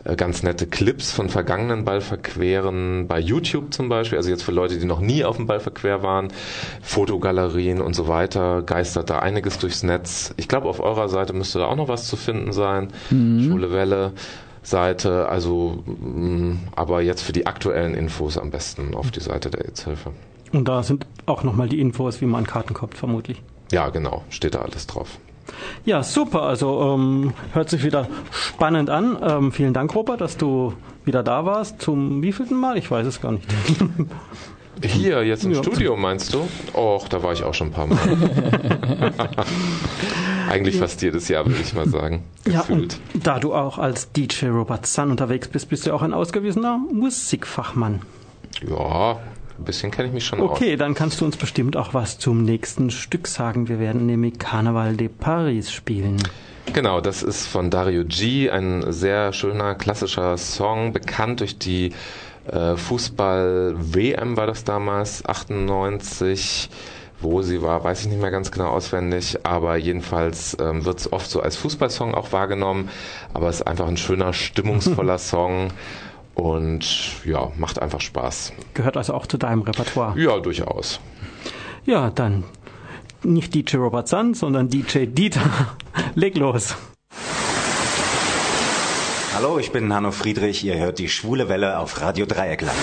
äh, ganz nette Clips von vergangenen Ballverqueren bei YouTube zum Beispiel. Also jetzt für Leute, die noch nie auf dem Ballverquer waren, Fotogalerien und so weiter, geistert da einiges durchs Netz. Ich glaube, auf eurer Seite müsste da auch noch was zu finden sein. Schwule Welle. Seite, also mh, aber jetzt für die aktuellen Infos am besten auf die Seite der AIDS-Hilfe. Und da sind auch nochmal die Infos, wie man Karten kauft, vermutlich. Ja, genau, steht da alles drauf. Ja, super. Also ähm, hört sich wieder spannend an. Ähm, vielen Dank, Robert, dass du wieder da warst. Zum wievielten Mal? Ich weiß es gar nicht. Hier, jetzt im Ja. Studio, meinst du? Och, da war ich auch schon ein paar Mal. Eigentlich fast jedes Jahr, würde ich mal sagen. Ja, Gefühlt. und da du auch als DJ Robert Sun unterwegs bist, bist du auch ein ausgewiesener Musikfachmann. Ja, ein bisschen kenne ich mich schon aus. Okay, dann kannst du uns bestimmt auch was zum nächsten Stück sagen. Wir werden nämlich Carnaval de Paris spielen. Genau, das ist von Dario G, ein sehr schöner klassischer Song, bekannt durch die äh, Fußball-WM war das damals, 98. Wo sie war, weiß ich nicht mehr ganz genau auswendig, aber jedenfalls ähm, wird es oft so als Fußballsong auch wahrgenommen, aber es ist einfach ein schöner, stimmungsvoller Song und ja, macht einfach Spaß. Gehört also auch zu deinem Repertoire. Ja, durchaus. Ja, dann nicht DJ Robert Sun, sondern DJ Dieter. Leg los. Hallo, ich bin Hanno Friedrich. Ihr hört die Schwule Welle auf Radio Dreieckland.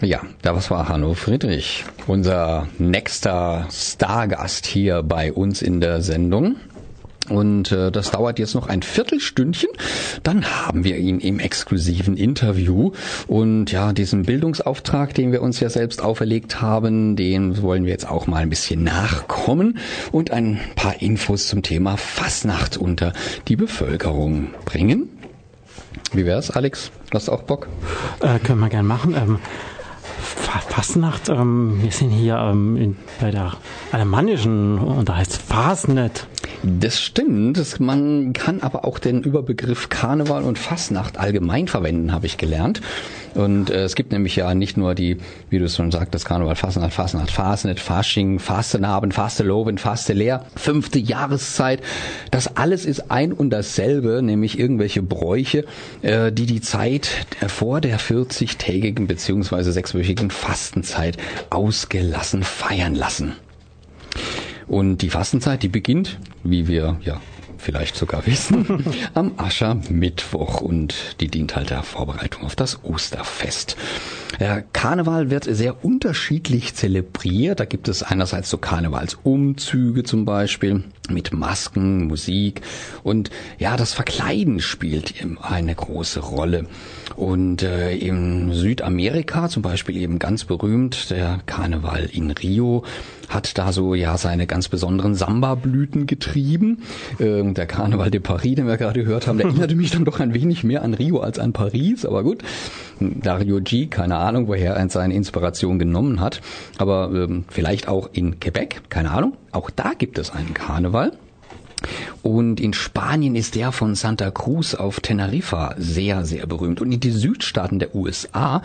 Ja, das war Hanno Friedrich, unser nächster Stargast hier bei uns in der Sendung. Und äh, das dauert jetzt noch ein Viertelstündchen. Dann haben wir ihn im exklusiven Interview. Und ja, diesen Bildungsauftrag, den wir uns ja selbst auferlegt haben, den wollen wir jetzt auch mal ein bisschen nachkommen und ein paar Infos zum Thema Fasnacht unter die Bevölkerung bringen. Wie wär's, Alex? Hast du auch Bock? Äh, können wir gern machen. Ähm, Fa- Fastnacht, ähm, wir sind hier ähm, in, bei der alemannischen und da heißt Fasnet. Das stimmt. Man kann aber auch den Überbegriff Karneval und Fastnacht allgemein verwenden, habe ich gelernt. Und äh, es gibt nämlich ja nicht nur die, wie du es schon sagtest, Karneval, Fastnacht, Fastnacht, Fastnet, Fasching, Fastenabend, Fasteloven, Fastelehr, fünfte Jahreszeit. Das alles ist ein und dasselbe, nämlich irgendwelche Bräuche, äh, die die Zeit vor der 40-tägigen beziehungsweise sechswöchigen Fastenzeit ausgelassen feiern lassen. Und die Fastenzeit, die beginnt, wie wir ja vielleicht sogar wissen, am Aschermittwoch und die dient halt der Vorbereitung auf das Osterfest. Der Karneval wird sehr unterschiedlich zelebriert. Da gibt es einerseits so Karnevalsumzüge zum Beispiel mit Masken, Musik und ja, das Verkleiden spielt eben eine große Rolle. Und äh, in Südamerika zum Beispiel eben ganz berühmt der Karneval in Rio hat da so ja seine ganz besonderen Samba-Blüten getrieben. Ähm, der Karneval de Paris, den wir gerade gehört haben, der erinnerte mich dann doch ein wenig mehr an Rio als an Paris, aber gut. Dario G, keine Ahnung, woher er seine Inspiration genommen hat, aber ähm, vielleicht auch in Quebec, keine Ahnung. Auch da gibt es einen Karneval. Und in Spanien ist der von Santa Cruz auf Teneriffa sehr, sehr berühmt. Und in die Südstaaten der USA,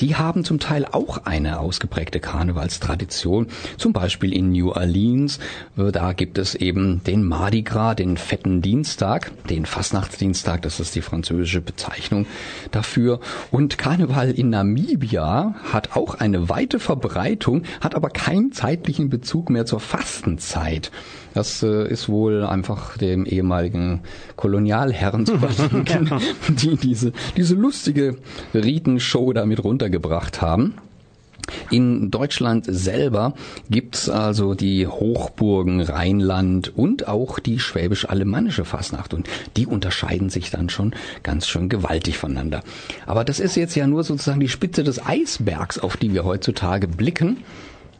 die haben zum Teil auch eine ausgeprägte Karnevalstradition. Zum Beispiel in New Orleans, äh, da gibt es eben den Mardi Gras, den fetten Dienstag, den Fastnachtsdienstag, das ist die französische Bezeichnung dafür. Und Karneval in Namibia hat auch eine weite Verbreitung, hat aber keinen zeitlichen Bezug mehr zur Fastenzeit. Das äh, ist wohl einfach dem ehemaligen Kolonialherren zu verdanken, die diese, diese lustige Ritenshow damit runtergebracht haben. In Deutschland selber gibt's also die Hochburgen Rheinland und auch die schwäbisch-alemannische Fasnacht und die unterscheiden sich dann schon ganz schön gewaltig voneinander. Aber das ist jetzt ja nur sozusagen die Spitze des Eisbergs, auf die wir heutzutage blicken.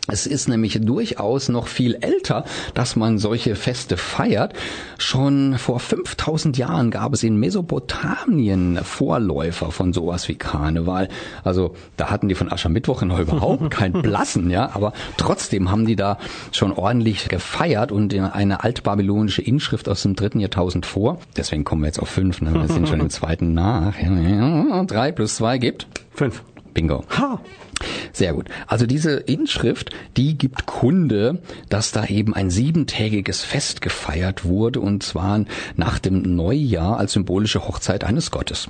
Es ist nämlich durchaus noch viel älter, dass man solche Feste feiert. Schon vor 5000 Jahren gab es in Mesopotamien Vorläufer von sowas wie Karneval. Also da hatten die von Aschermittwoch noch überhaupt kein Blassen, ja, aber trotzdem haben die da schon ordentlich gefeiert und in eine altbabylonische Inschrift aus dem dritten Jahrtausend vor. Deswegen kommen wir jetzt auf fünf, ne? wir sind schon im zweiten nach. Drei plus zwei gibt Fünf. Bingo. Ha. Sehr gut. Also diese Inschrift, die gibt Kunde, dass da eben ein siebentägiges Fest gefeiert wurde und zwar nach dem Neujahr als symbolische Hochzeit eines Gottes.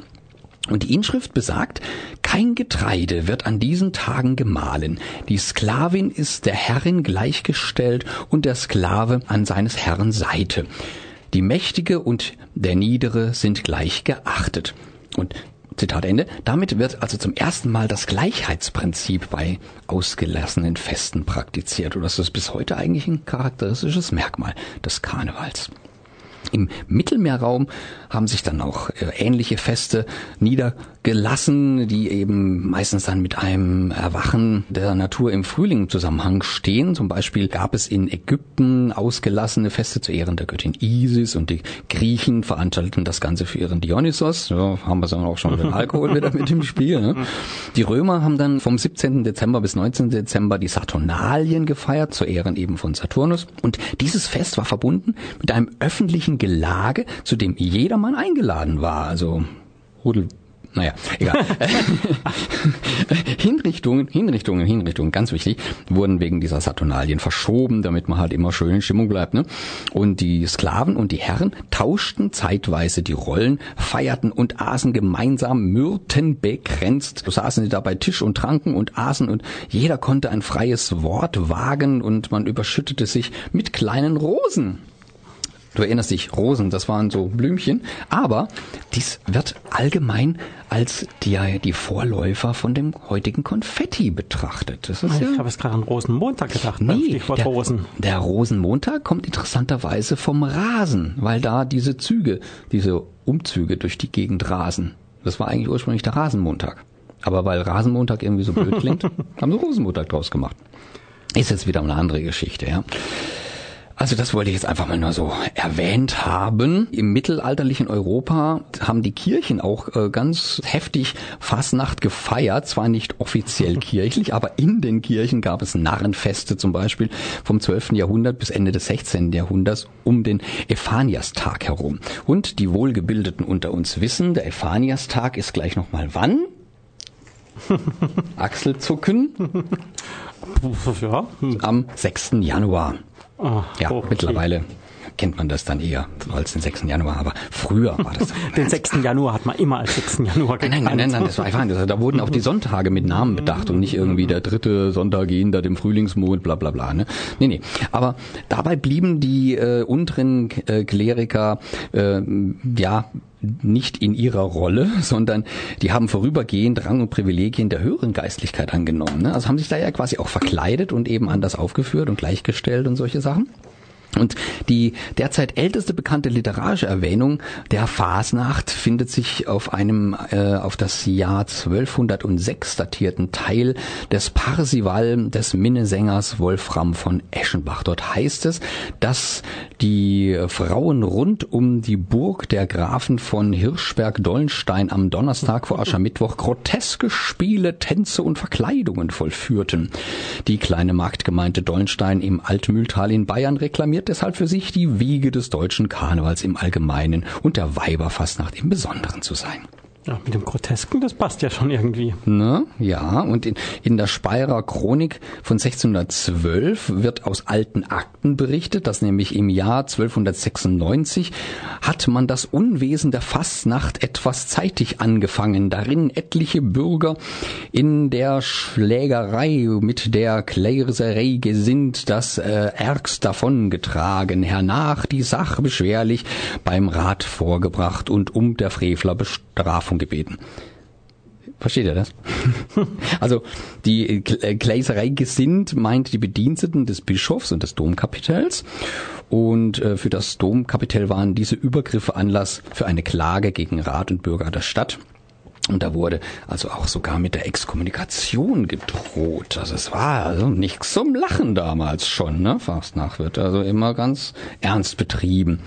Und die Inschrift besagt, kein Getreide wird an diesen Tagen gemahlen. Die Sklavin ist der Herrin gleichgestellt und der Sklave an seines Herrn Seite. Die Mächtige und der Niedere sind gleich geachtet. Und Zitat Ende. Damit wird also zum ersten Mal das Gleichheitsprinzip bei ausgelassenen Festen praktiziert. Und das ist bis heute eigentlich ein charakteristisches Merkmal des Karnevals. Im Mittelmeerraum haben sich dann auch äh, ähnliche Feste niedergelassen, die eben meistens dann mit einem Erwachen der Natur im Frühling im Zusammenhang stehen. Zum Beispiel gab es in Ägypten ausgelassene Feste zu Ehren der Göttin Isis und die Griechen veranstalteten das Ganze für ihren Dionysos. Ja, haben wir dann auch schon den Alkohol wieder mit im Spiel. Ne? Die Römer haben dann vom 17. Dezember bis 19. Dezember die Saturnalien gefeiert, zu Ehren eben von Saturnus. Und dieses Fest war verbunden mit einem öffentlichen Gelage, zu dem jedermann eingeladen war. Also Rudel naja, egal. Hinrichtungen, Hinrichtungen, Hinrichtungen, ganz wichtig, wurden wegen dieser Saturnalien verschoben, damit man halt immer schön in Stimmung bleibt. Ne? Und die Sklaven und die Herren tauschten zeitweise die Rollen, feierten und aßen gemeinsam myrtenbegrenzt. So saßen sie da bei Tisch und tranken und aßen und jeder konnte ein freies Wort wagen und man überschüttete sich mit kleinen Rosen. Du erinnerst dich, Rosen, das waren so Blümchen. Aber dies wird allgemein als die, die Vorläufer von dem heutigen Konfetti betrachtet. Das ist Ich ja habe jetzt gerade an Rosenmontag gedacht, beim Nee, der, Rosen. der Rosenmontag kommt interessanterweise vom Rasen, weil da diese Züge, diese Umzüge durch die Gegend rasen. Das war eigentlich ursprünglich der Rasenmontag. Aber weil Rasenmontag irgendwie so blöd klingt, haben sie Rosenmontag draus gemacht. Ist jetzt wieder eine andere Geschichte, ja. Also das wollte ich jetzt einfach mal nur so erwähnt haben. Im mittelalterlichen Europa haben die Kirchen auch äh, ganz heftig Fasnacht gefeiert. Zwar nicht offiziell kirchlich, aber in den Kirchen gab es Narrenfeste zum Beispiel vom 12. Jahrhundert bis Ende des 16. Jahrhunderts um den Ephaniastag herum. Und die Wohlgebildeten unter uns wissen, der Ephaniastag ist gleich nochmal wann? Achselzucken Ja. hm. am 6. Januar. Ah, Ja, okay. mittlerweile kennt man das dann eher als den 6. Januar, aber früher war das Den 6. Januar hat man immer als 6. Januar Nein, gekannt. nein, nein, nein, das war einfach, das, da wurden auch die Sonntage mit Namen bedacht und nicht irgendwie der dritte Sonntag hinter dem Frühlingsmond, bla bla bla. Ne? Nee, nee. Aber dabei blieben die äh, unteren äh, Kleriker äh, ja nicht in ihrer Rolle, sondern die haben vorübergehend Rang und Privilegien der höheren Geistlichkeit angenommen. Ne? Also haben sich da ja quasi auch verkleidet und eben anders aufgeführt und gleichgestellt und solche Sachen. Und die derzeit älteste bekannte literarische Erwähnung der Fasnacht findet sich auf einem äh, auf das Jahr 1206 datierten Teil des Parsival des Minnesängers Wolfram von Eschenbach. Dort heißt es, dass die Frauen rund um die Burg der Grafen von Hirschberg-Dollenstein am Donnerstag vor Aschermittwoch groteske Spiele, Tänze und Verkleidungen vollführten. Die kleine Marktgemeinde Dollenstein im Altmühltal in Bayern reklamierte deshalb für sich, die Wiege des deutschen Karnevals im Allgemeinen und der Weiberfastnacht im Besonderen zu sein. Ja, mit dem Grotesken, das passt ja schon irgendwie. Ne? Ja, und in, in der Speyerer Chronik von 1612 wird aus alten Akten berichtet, dass nämlich im Jahr 1296 hat man das Unwesen der Fastnacht etwas zeitig angefangen, darin etliche Bürger in der Schlägerei mit der Klerserei gesinnt, das äh, ärgst davongetragen, hernach die Sache beschwerlich beim Rat vorgebracht und um der Frevler Bestrafung gebeten. Versteht ihr das? also die Gläserei gesinnt meint die Bediensteten des Bischofs und des Domkapitels. Und äh, für das Domkapitel waren diese Übergriffe Anlass für eine Klage gegen Rat und Bürger der Stadt. Und da wurde also auch sogar mit der Exkommunikation gedroht. Also es war also nichts zum Lachen damals schon, ne? Fastnacht wird also immer ganz ernst betrieben.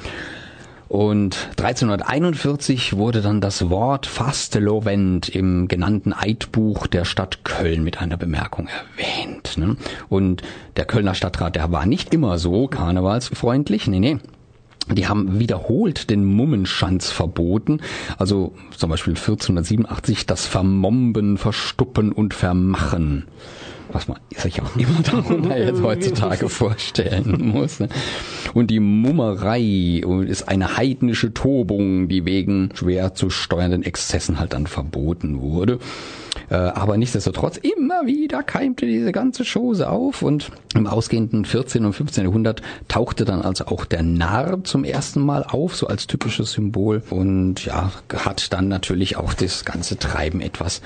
Und 1341 wurde dann das Wort Fastelovend im genannten Eidbuch der Stadt Köln mit einer Bemerkung erwähnt. Ne? Und der Kölner Stadtrat, der war nicht immer so karnevalsfreundlich. Nee, nee. Die haben wiederholt den Mummenschanz verboten, also zum Beispiel 1487 das Vermomben, Verstuppen und Vermachen was man sich auch immer darunter jetzt heutzutage vorstellen muss. Ne? Und die Mummerei ist eine heidnische Tobung, die wegen schwer zu steuernden Exzessen halt dann verboten wurde. Äh, aber nichtsdestotrotz, immer wieder keimte diese ganze Chose auf und im ausgehenden 14. und 15. Jahrhundert tauchte dann also auch der Narr zum ersten Mal auf, so als typisches Symbol und ja, hat dann natürlich auch das ganze Treiben etwas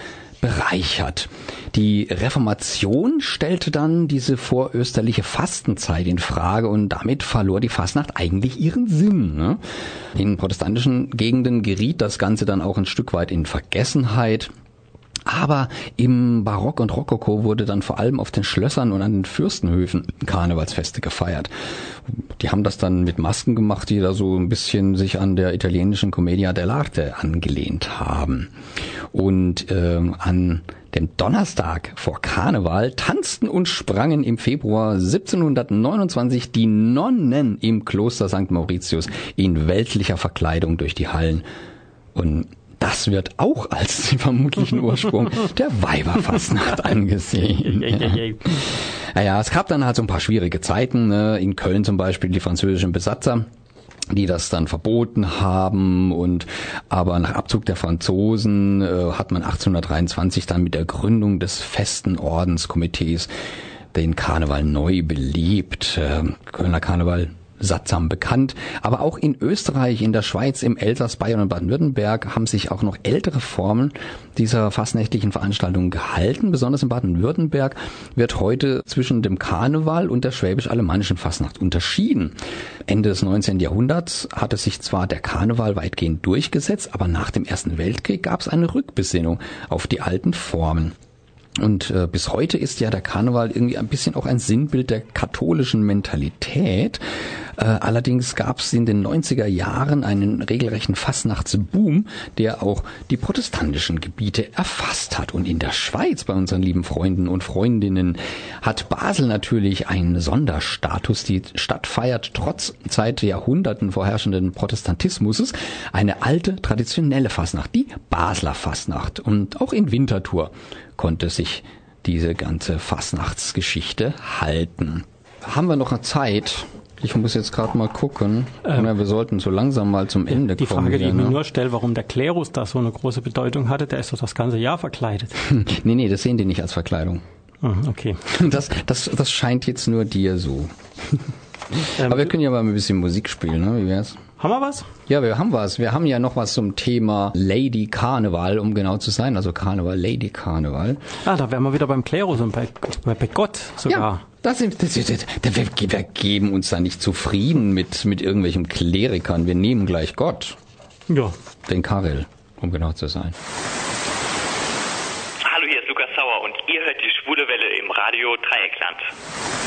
bereichert. Die Reformation stellte dann diese vorösterliche Fastenzeit in Frage und damit verlor die Fastnacht eigentlich ihren Sinn. Ne? In protestantischen Gegenden geriet das Ganze dann auch ein Stück weit in Vergessenheit. Aber im Barock und Rokoko wurde dann vor allem auf den Schlössern und an den Fürstenhöfen Karnevalsfeste gefeiert. Die haben das dann mit Masken gemacht, die da so ein bisschen sich an der italienischen Commedia dell'arte angelehnt haben. Und äh, an dem Donnerstag vor Karneval tanzten und sprangen im Februar 1729 die Nonnen im Kloster St. Mauritius in weltlicher Verkleidung durch die Hallen. Und das wird auch als den vermutlichen Ursprung der Weiberfastnacht angesehen. naja, es gab dann halt so ein paar schwierige Zeiten. Ne? In Köln zum Beispiel die französischen Besatzer die das dann verboten haben und aber nach Abzug der Franzosen äh, hat man 1823 dann mit der Gründung des festen Ordenskomitees den Karneval neu belebt. Äh, Kölner Karneval sattsam bekannt. Aber auch in Österreich, in der Schweiz, im Elsass, Bayern und Baden-Württemberg haben sich auch noch ältere Formen dieser fastnächtlichen Veranstaltungen gehalten. Besonders in Baden-Württemberg wird heute zwischen dem Karneval und der schwäbisch-alemannischen Fastnacht unterschieden. Ende des 19. Jahrhunderts hatte sich zwar der Karneval weitgehend durchgesetzt, aber nach dem Ersten Weltkrieg gab es eine Rückbesinnung auf die alten Formen. Und äh, bis heute ist ja der Karneval irgendwie ein bisschen auch ein Sinnbild der katholischen Mentalität. Äh, allerdings gab es in den 90er Jahren einen regelrechten Fastnachtsboom, der auch die protestantischen Gebiete erfasst hat. Und in der Schweiz, bei unseren lieben Freunden und Freundinnen, hat Basel natürlich einen Sonderstatus. Die Stadt feiert trotz seit Jahrhunderten vorherrschenden Protestantismus eine alte, traditionelle Fastnacht, die Basler Fastnacht. Und auch in Winterthur konnte sich diese ganze Fastnachtsgeschichte halten. Haben wir noch eine Zeit? Ich muss jetzt gerade mal gucken. Ähm, ja, wir sollten so langsam mal zum Ende die kommen. Die Frage, hier, die ich ne? mir nur stelle, warum der Klerus da so eine große Bedeutung hatte, der ist doch das ganze Jahr verkleidet. nee, nee, das sehen die nicht als Verkleidung. Mhm, okay. Das, das, das scheint jetzt nur dir so. Ähm, Aber wir können ja mal ein bisschen Musik spielen, ne? Wie wär's? Haben wir was? Ja, wir haben was. Wir haben ja noch was zum Thema Lady Karneval, um genau zu sein. Also Karneval, Lady Karneval. Ah, da wären wir wieder beim Klerus und bei, bei Gott sogar. Ja, das das, das, das, wir, wir geben uns da nicht zufrieden mit, mit irgendwelchen Klerikern. Wir nehmen gleich Gott. Ja. Den Karel, um genau zu sein. Hallo, hier ist Lukas Sauer und ihr hört die Schwule Welle im Radio Dreieckland.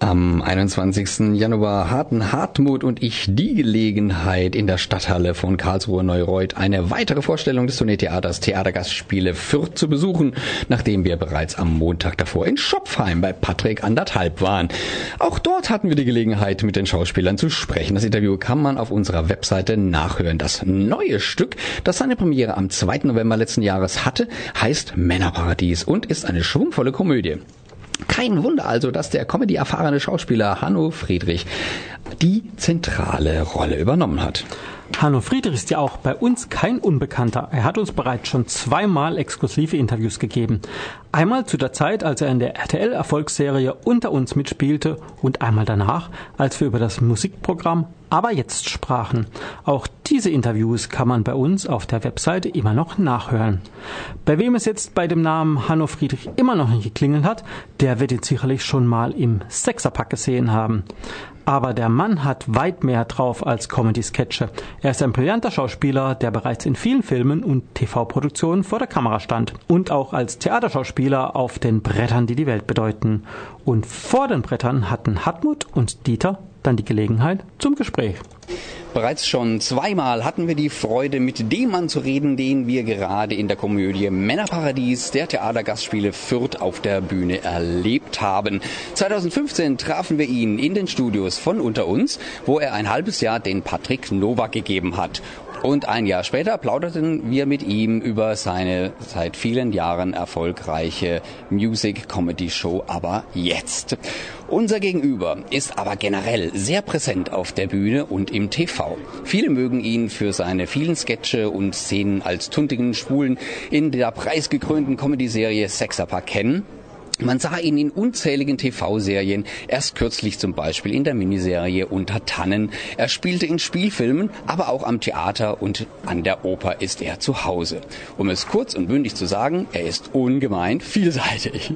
Am 21. Januar hatten Hartmut und ich die Gelegenheit, in der Stadthalle von Karlsruhe Neureuth eine weitere Vorstellung des Tourneetheaters Theatergastspiele Fürth zu besuchen, nachdem wir bereits am Montag davor in Schopfheim bei Patrick anderthalb waren. Auch dort hatten wir die Gelegenheit, mit den Schauspielern zu sprechen. Das Interview kann man auf unserer Webseite nachhören. Das neue Stück, das seine Premiere am 2. November letzten Jahres hatte, heißt Männerparadies und ist eine schwungvolle Komödie. Kein Wunder also, dass der Comedy-erfahrene Schauspieler Hanno Friedrich die zentrale Rolle übernommen hat. Hanno Friedrich ist ja auch bei uns kein Unbekannter. Er hat uns bereits schon zweimal exklusive Interviews gegeben. Einmal zu der Zeit, als er in der RTL-Erfolgsserie Unter uns mitspielte und einmal danach, als wir über das Musikprogramm Aber jetzt sprachen. Auch diese Interviews kann man bei uns auf der Webseite immer noch nachhören. Bei wem es jetzt bei dem Namen Hanno Friedrich immer noch nicht geklingelt hat, der wird ihn sicherlich schon mal im Sechserpack gesehen haben. Aber der Mann hat weit mehr drauf als Comedy-Sketche. Er ist ein brillanter Schauspieler, der bereits in vielen Filmen und TV-Produktionen vor der Kamera stand. Und auch als Theaterschauspieler auf den Brettern, die die Welt bedeuten. Und vor den Brettern hatten Hartmut und Dieter dann die Gelegenheit zum Gespräch. Bereits schon zweimal hatten wir die Freude, mit dem Mann zu reden, den wir gerade in der Komödie Männerparadies der Theatergastspiele Fürth auf der Bühne erlebt haben. 2015 trafen wir ihn in den Studios von Unter uns, wo er ein halbes Jahr den Patrick Nowak gegeben hat. Und ein Jahr später plauderten wir mit ihm über seine seit vielen Jahren erfolgreiche Music-Comedy-Show Aber jetzt. Unser Gegenüber ist aber generell sehr präsent auf der Bühne und im TV. Viele mögen ihn für seine vielen Sketche und Szenen als tuntigen Schwulen in der preisgekrönten Comedy-Serie Sexappa kennen. Man sah ihn in unzähligen TV-Serien, erst kürzlich zum Beispiel in der Miniserie Unter Tannen. Er spielte in Spielfilmen, aber auch am Theater und an der Oper ist er zu Hause. Um es kurz und bündig zu sagen, er ist ungemein vielseitig.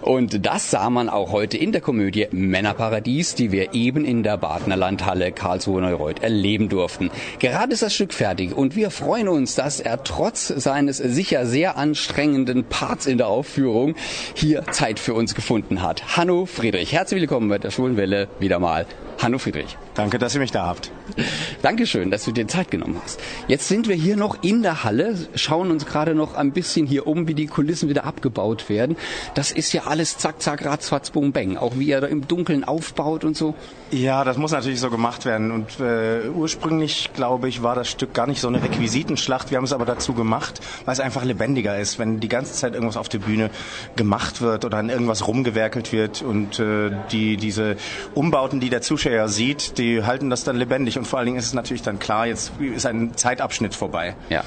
Und das sah man auch heute in der Komödie Männerparadies, die wir eben in der Badnerlandhalle Karlsruhe Neureuth erleben durften. Gerade ist das Stück fertig und wir freuen uns, dass er trotz seines sicher sehr anstrengenden Parts in der Aufführung hier Zeit für uns gefunden hat. Hanno Friedrich, herzlich willkommen bei der Schwulenwelle wieder mal. Hanno Friedrich. Danke, dass ihr mich da habt. Dankeschön, dass du dir Zeit genommen hast. Jetzt sind wir hier noch in der Halle, schauen uns gerade noch ein bisschen hier um, wie die Kulissen wieder abgebaut werden. Das ist ja alles zack, zack, ratzfatz, bum, bang. Auch wie er da im Dunkeln aufbaut und so. Ja, das muss natürlich so gemacht werden. Und äh, ursprünglich, glaube ich, war das Stück gar nicht so eine Requisitenschlacht. Wir haben es aber dazu gemacht, weil es einfach lebendiger ist, wenn die ganze Zeit irgendwas auf der Bühne gemacht wird oder an irgendwas rumgewerkelt wird. Und äh, die, diese Umbauten, die der Zuschauer sieht, die halten das dann lebendig. Und vor allen Dingen ist es natürlich dann klar, jetzt ist ein Zeitabschnitt vorbei. Ja.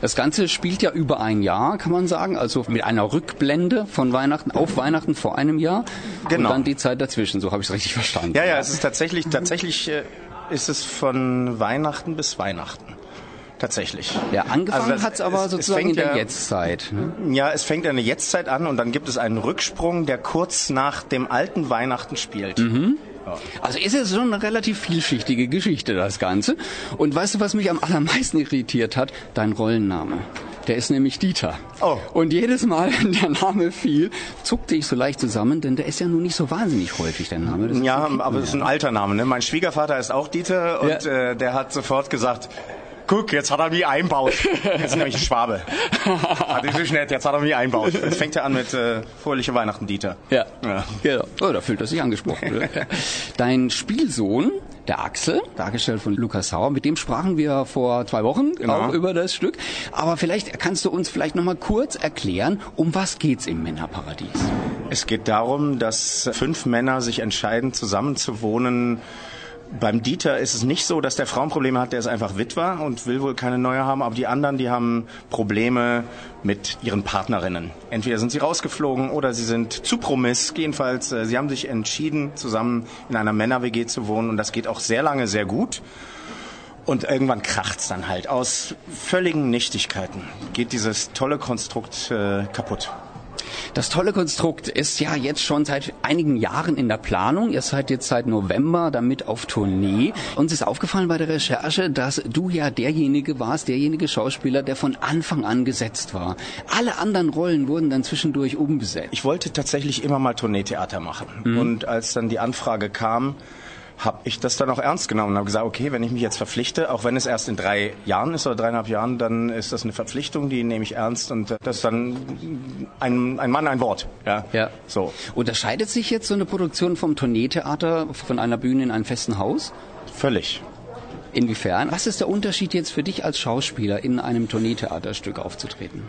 Das Ganze spielt ja über ein Jahr, kann man sagen. Also mit einer Rückblende von Weihnachten auf Weihnachten vor einem Jahr. Genau. Und dann die Zeit dazwischen. So habe ich es richtig verstanden. Ja, ja, es ist tatsächlich, tatsächlich äh, ist es von Weihnachten bis Weihnachten. Tatsächlich. Ja, angefangen Also aber es- es sozusagen in der ja- Jetztzeit. Ne? Ja, es fängt eine Jetztzeit an und dann gibt es einen Rücksprung, der kurz nach dem alten Weihnachten spielt. Mhm. Also ist es schon eine relativ vielschichtige Geschichte, das Ganze. Und weißt du, was mich am allermeisten irritiert hat? Dein Rollenname. Der ist nämlich Dieter. Oh. Und jedes Mal, wenn der Name fiel, zuckte ich so leicht zusammen, denn der ist ja nun nicht so wahnsinnig häufig, der Name. Ja, aber es ist ein alter Name. Ne? Mein Schwiegervater ist auch Dieter und Ja. äh, der hat sofort gesagt, guck, jetzt hat er mich einbaut. Jetzt ist nämlich ein Schwabe. Ah, das ist nett, jetzt hat er mich einbaut. Jetzt fängt er an mit äh, Fröhliche Weihnachten, Dieter. Ja, Ja. genau. Oh, da fühlt er sich angesprochen. oder? Dein Spielsohn, der Axel, dargestellt von Lukas Sauer, mit dem sprachen wir vor zwei Wochen Genau. auch über das Stück. Aber vielleicht kannst du uns vielleicht noch mal kurz erklären, um was geht's im Männerparadies? Es geht darum, dass fünf Männer sich entscheiden, zusammenzuwohnen. Beim Dieter ist es nicht so, dass der Frauenprobleme hat, der ist einfach Witwer und will wohl keine neue haben, aber die anderen, die haben Probleme mit ihren Partnerinnen. Entweder sind sie rausgeflogen oder sie sind zu promiss. Jedenfalls, äh, sie haben sich entschieden, zusammen in einer Männer-WG zu wohnen und das geht auch sehr lange sehr gut. Und irgendwann kracht's dann halt. Aus völligen Nichtigkeiten geht dieses tolle Konstrukt äh, kaputt. Das tolle Konstrukt ist ja jetzt schon seit einigen Jahren in der Planung. Ihr seid jetzt seit November damit auf Tournee. Uns ist aufgefallen bei der Recherche, dass du ja derjenige warst, derjenige Schauspieler, der von Anfang an gesetzt war. Alle anderen Rollen wurden dann zwischendurch umbesetzt. Ich wollte tatsächlich immer mal Tourneetheater machen. Mhm. Und als dann die Anfrage kam, habe ich das dann auch ernst genommen und habe gesagt, okay, wenn ich mich jetzt verpflichte, auch wenn es erst in drei Jahren ist oder dreieinhalb Jahren, dann ist das eine Verpflichtung, die nehme ich ernst und das ist dann ein, ein Mann, ein Wort. Ja. ja. So. Unterscheidet sich jetzt so eine Produktion vom Tourneetheater von einer Bühne in einem festen Haus? Völlig. Inwiefern? Was ist der Unterschied jetzt für dich als Schauspieler in einem Tourneetheaterstück aufzutreten?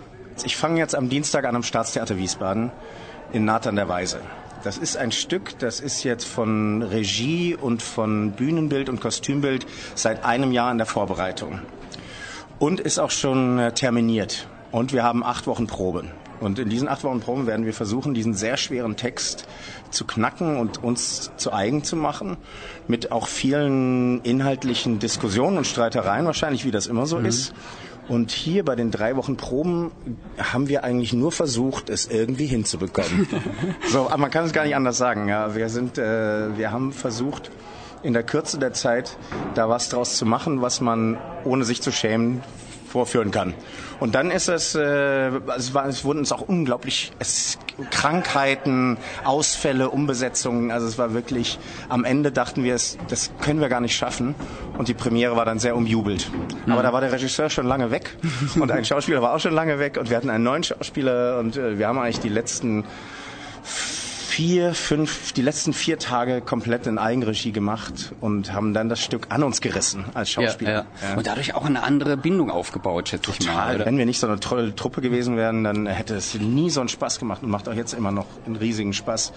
Ich fange jetzt am Dienstag an am Staatstheater Wiesbaden in Nathan der Weise. Das ist ein Stück, das ist jetzt von Regie und von Bühnenbild und Kostümbild seit einem Jahr in der Vorbereitung. Und ist auch schon äh, terminiert. Und wir haben acht Wochen Probe. Und in diesen acht Wochen Proben werden wir versuchen, diesen sehr schweren Text zu knacken und uns zu eigen zu machen. Mit auch vielen inhaltlichen Diskussionen und Streitereien wahrscheinlich, wie das immer so mhm. ist. Und hier bei den drei Wochen Proben haben wir eigentlich nur versucht, es irgendwie hinzubekommen. so, aber man kann es gar nicht anders sagen. Ja, wir sind, äh, wir haben versucht, in der Kürze der Zeit da was draus zu machen, was man ohne sich zu schämen vorführen kann. Und dann ist es, äh, es, war, es wurden uns auch unglaublich es, Krankheiten, Ausfälle, Umbesetzungen. Also es war wirklich, am Ende dachten wir, es, das können wir gar nicht schaffen. Und die Premiere war dann sehr umjubelt. Mhm. Aber da war der Regisseur schon lange weg und ein Schauspieler war auch schon lange weg und wir hatten einen neuen Schauspieler und äh, wir haben eigentlich die letzten vier, fünf, die letzten vier Tage komplett in Eigenregie gemacht und haben dann das Stück an uns gerissen als Schauspieler. Ja, ja. Und dadurch auch eine andere Bindung aufgebaut, schätze ich mal. Oder? Wenn wir nicht so eine tolle Truppe gewesen wären, dann hätte es nie so einen Spaß gemacht und macht auch jetzt immer noch einen riesigen Spaß.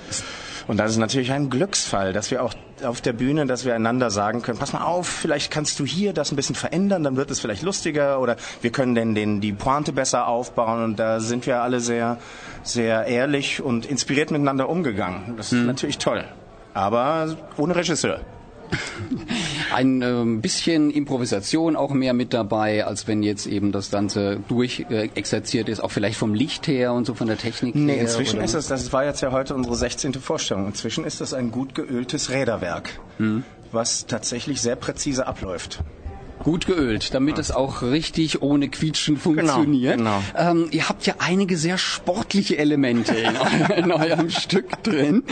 Und das ist natürlich ein Glücksfall, dass wir auch auf der Bühne, dass wir einander sagen können, pass mal auf, vielleicht kannst du hier das ein bisschen verändern, dann wird es vielleicht lustiger oder wir können denn den, die Pointe besser aufbauen und da sind wir alle sehr, sehr ehrlich und inspiriert miteinander umgegangen. Das ist mhm. natürlich toll. Aber ohne Regisseur. Ein äh, bisschen Improvisation auch mehr mit dabei, als wenn jetzt eben das Ganze durchexerziert äh, ist, auch vielleicht vom Licht her und so von der Technik nee, her. inzwischen oder? ist es, das war jetzt ja heute unsere 16. Vorstellung, inzwischen ist das ein gut geöltes Räderwerk, hm. was tatsächlich sehr präzise abläuft. Gut geölt, damit es auch richtig ohne Quietschen genau, funktioniert. Genau, genau. Ähm, ihr habt ja einige sehr sportliche Elemente in, eu in eurem Stück drin.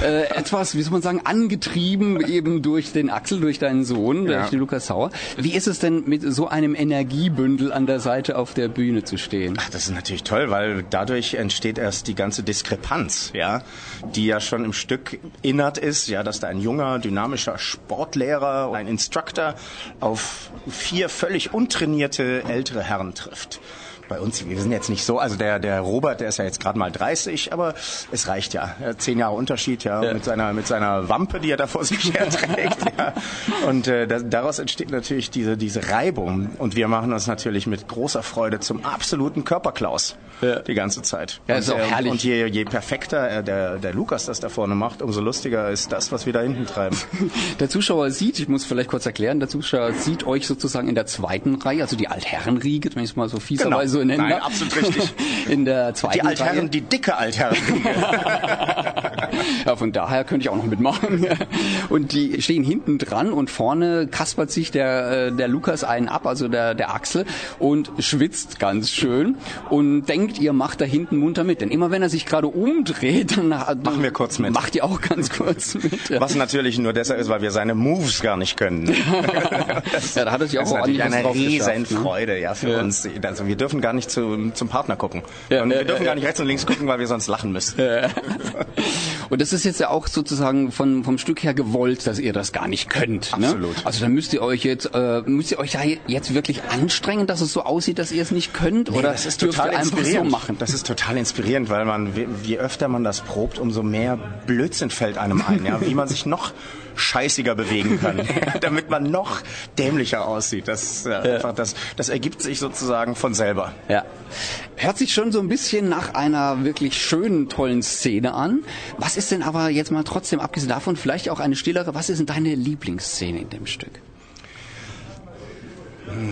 Äh, etwas, wie soll man sagen, angetrieben eben durch den Axel, durch deinen Sohn, ja. durch den Lukas Sauer. Wie ist es denn mit so einem Energiebündel an der Seite auf der Bühne zu stehen? Ach, das ist natürlich toll, weil dadurch entsteht erst die ganze Diskrepanz, ja, die ja schon im Stück innert ist, ja, dass da ein junger, dynamischer Sportlehrer, ein Instructor auf vier völlig untrainierte ältere Herren trifft bei uns, wir sind jetzt nicht so, also der, der Robert, der ist ja jetzt gerade mal 30, aber es reicht ja. Zehn Jahre Unterschied, ja, ja, mit seiner mit seiner Wampe, die er da vor sich her trägt. ja. Und äh, das, daraus entsteht natürlich diese, diese Reibung. Und wir machen uns natürlich mit großer Freude zum absoluten Körperklaus ja. die ganze Zeit. Ja, und, ist auch herrlich. Und je, je perfekter äh, der, der Lukas das da vorne macht, umso lustiger ist das, was wir da hinten treiben. Der Zuschauer sieht, ich muss vielleicht kurz erklären, der Zuschauer sieht euch sozusagen in der zweiten Reihe, also die Altherrenriege, wenn ich es mal so fieserweise genau so nennen Nein, absolut richtig. In der zweiten Die Altherren, Reihe. die dicke Altherren. ja, von daher könnte ich auch noch mitmachen. Und die stehen hinten dran und vorne kaspert sich der, äh, der Lukas einen ab, also der, der Axel, und schwitzt ganz schön und denkt, ihr macht da hinten munter mit. Denn immer wenn er sich gerade umdreht, dann machen wir kurz mit. Macht ihr auch ganz kurz mit. Ja. Was natürlich nur deshalb ist, weil wir seine Moves gar nicht können. ja, da hat er sich auch ist natürlich eine riesen ne? Freude, ja, für ja. uns. Also wir dürfen gar nicht zu, zum Partner gucken. Ja, und wir dürfen gar nicht rechts und links gucken, weil wir sonst lachen müssen. Und das ist jetzt ja auch sozusagen von, vom Stück her gewollt, dass ihr das gar nicht könnt. Ne? Absolut. Ne? Also da müsst ihr euch jetzt, äh, müsst ihr euch ja jetzt wirklich anstrengen, dass es so aussieht, dass ihr es nicht könnt? Nee, oder das ist total inspirierend. So machen? Das ist total inspirierend, weil man, je öfter man das probt, umso mehr Blödsinn fällt einem ein, ja, wie man sich noch scheißiger bewegen kann, damit man noch dämlicher aussieht. Das, äh, ja. einfach, das, das ergibt sich sozusagen von selber. Ja. Hört sich schon so ein bisschen nach einer wirklich schönen, tollen Szene an. Was ist denn aber jetzt mal trotzdem, abgesehen davon, vielleicht auch eine stillere, was ist denn deine Lieblingsszene in dem Stück?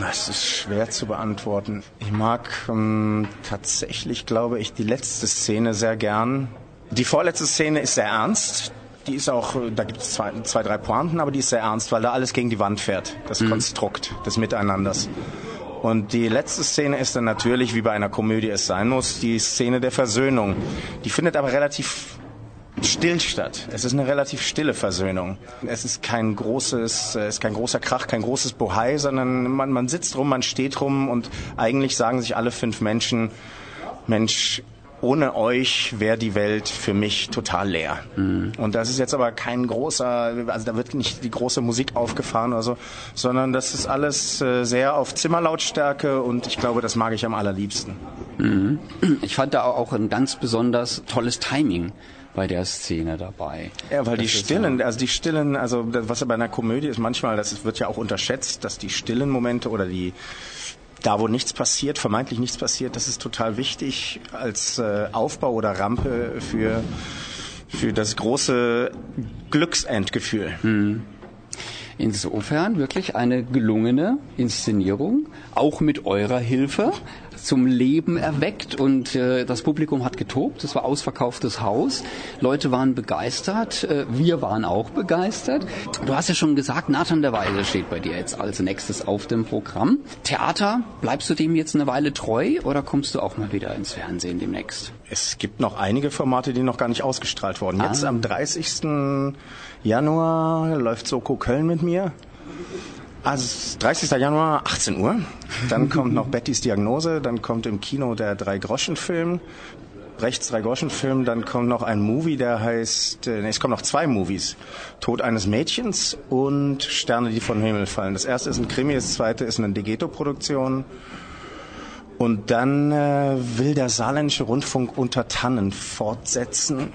Das ist schwer zu beantworten. Ich mag ähm, tatsächlich, glaube ich, die letzte Szene sehr gern. Die vorletzte Szene ist sehr ernst. Die ist auch, da gibt es zwei, zwei, drei Pointen, aber die ist sehr ernst, weil da alles gegen die Wand fährt. Das mhm. Konstrukt des Miteinanders. Und die letzte Szene ist dann natürlich, wie bei einer Komödie es sein muss, die Szene der Versöhnung. Die findet aber relativ still statt. Es ist eine relativ stille Versöhnung. Es ist kein großes, es ist kein großer Krach, kein großes Bohai, sondern man, man sitzt rum, man steht rum und eigentlich sagen sich alle fünf Menschen, Mensch, ohne euch wäre die Welt für mich total leer. Mhm. Und das ist jetzt aber kein großer, also da wird nicht die große Musik aufgefahren oder so, sondern das ist alles äh, sehr auf Zimmerlautstärke und ich glaube, das mag ich am allerliebsten. Mhm. Ich fand da auch ein ganz besonders tolles Timing bei der Szene dabei. Ja, weil das die Stillen, also die Stillen, also was bei einer Komödie ist manchmal, das wird ja auch unterschätzt, dass die stillen Momente oder die da, wo nichts passiert, vermeintlich nichts passiert, das ist total wichtig als äh, Aufbau oder Rampe für, für das große Glücksendgefühl. Hm. Insofern wirklich eine gelungene Inszenierung, auch mit eurer Hilfe zum Leben erweckt und äh, das Publikum hat getobt. Es war ausverkauftes Haus. Leute waren begeistert. Äh, wir waren auch begeistert. Du hast ja schon gesagt, Nathan der Weise steht bei dir jetzt als nächstes auf dem Programm. Theater, bleibst du dem jetzt eine Weile treu oder kommst du auch mal wieder ins Fernsehen demnächst? Es gibt noch einige Formate, die noch gar nicht ausgestrahlt wurden. Jetzt ah. am 30. Januar läuft Soko Köln mit mir. Also 30. Januar, 18 Uhr. Dann kommt noch Bettys Diagnose, dann kommt im Kino der Drei-Groschen-Film, Rechts Drei-Groschen-Film, dann kommt noch ein Movie, der heißt, äh, nee, es kommen noch zwei Movies. Tod eines Mädchens und Sterne, die vom Himmel fallen. Das erste ist ein Krimi, das zweite ist eine Degeto-Produktion. Und dann äh, will der Saarländische Rundfunk unter Tannen fortsetzen.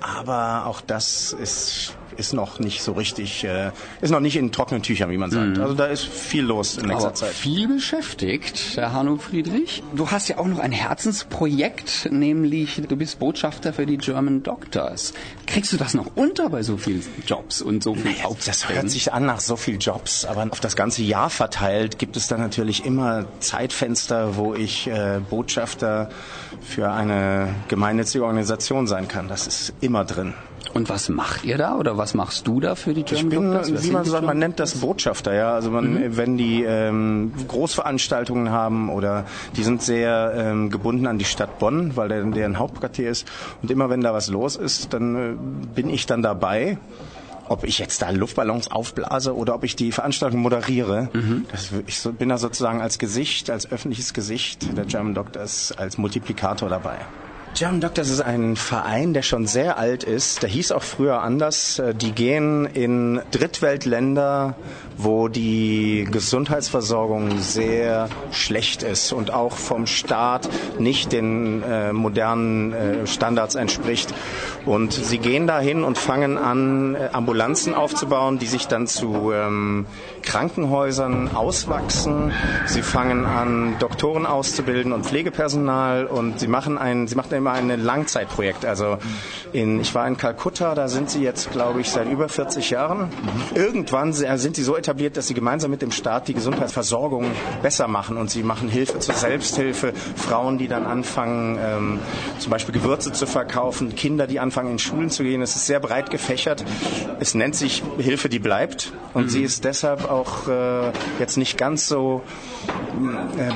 Aber auch das ist ist noch nicht so richtig, äh, ist noch nicht in trockenen Tüchern, wie man sagt. Mhm. Also da ist viel los in nächster Aber Zeit. Viel beschäftigt, Herr Hanno Friedrich. Du hast ja auch noch ein Herzensprojekt, nämlich du bist Botschafter für die German Doctors. Kriegst du das noch unter bei so vielen Jobs und so viel naja, Das hört sich an nach so vielen Jobs, aber auf das ganze Jahr verteilt gibt es dann natürlich immer Zeitfenster, wo ich äh, Botschafter für eine gemeinnützige Organisation sein kann. Das ist immer drin. Und was macht ihr da oder was machst du da für die German ich bin? Wie man sagt, man nennt das Botschafter, ja. Also man, mhm. wenn die ähm, Großveranstaltungen haben oder die sind sehr ähm, gebunden an die Stadt Bonn, weil der, deren Hauptquartier ist. Und immer wenn da was los ist, dann äh, bin ich dann dabei ob ich jetzt da Luftballons aufblase oder ob ich die Veranstaltung moderiere. Mhm. Das, ich bin da sozusagen als Gesicht, als öffentliches Gesicht der German Doctors, als Multiplikator dabei. German Doctors ist ein Verein, der schon sehr alt ist. Der hieß auch früher anders. Äh, die gehen in Drittweltländer, wo die Gesundheitsversorgung sehr schlecht ist und auch vom Staat nicht den äh, modernen äh, Standards entspricht. Und sie gehen dahin und fangen an, äh, Ambulanzen aufzubauen, die sich dann zu ähm, Krankenhäusern auswachsen. Sie fangen an, Doktoren auszubilden und Pflegepersonal und sie machen ein, sie machen immer ein Langzeitprojekt. Also in, ich war in Kalkutta, da sind sie jetzt, glaube ich, seit über 40 Jahren. Irgendwann sind sie so etabliert, dass sie gemeinsam mit dem Staat die Gesundheitsversorgung besser machen und sie machen Hilfe zur Selbsthilfe. Frauen, die dann anfangen, ähm, zum Beispiel Gewürze zu verkaufen, Kinder, die anfangen in Schulen zu gehen. Es ist sehr breit gefächert. Es nennt sich Hilfe, die bleibt und mhm. sie ist deshalb auch äh, jetzt nicht ganz so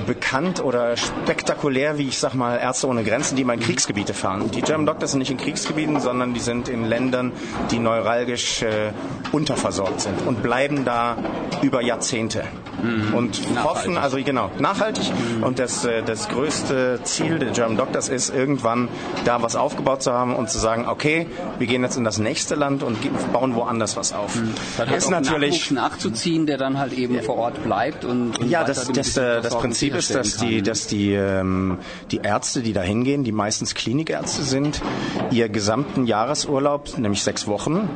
bekannt oder spektakulär wie ich sag mal Ärzte ohne Grenzen, die mal in Kriegsgebiete fahren. Die German Doctors sind nicht in Kriegsgebieten, sondern die sind in Ländern, die neuralgisch äh, unterversorgt sind und bleiben da über Jahrzehnte mhm. und nachhaltig. hoffen, also genau, nachhaltig. Mhm. Und das, äh, das größte Ziel der German Doctors ist, irgendwann da was aufgebaut zu haben und zu sagen, okay, wir gehen jetzt in das nächste Land und bauen woanders was auf. Mhm. Dann ist natürlich nachzuziehen, der dann halt eben ja. vor Ort bleibt und, und ja, das, das, äh, das Prinzip ist, dass die, dass die, ähm, die Ärzte, die da hingehen, die meistens Klinikärzte sind, ihr gesamten Jahresurlaub, nämlich sechs Wochen,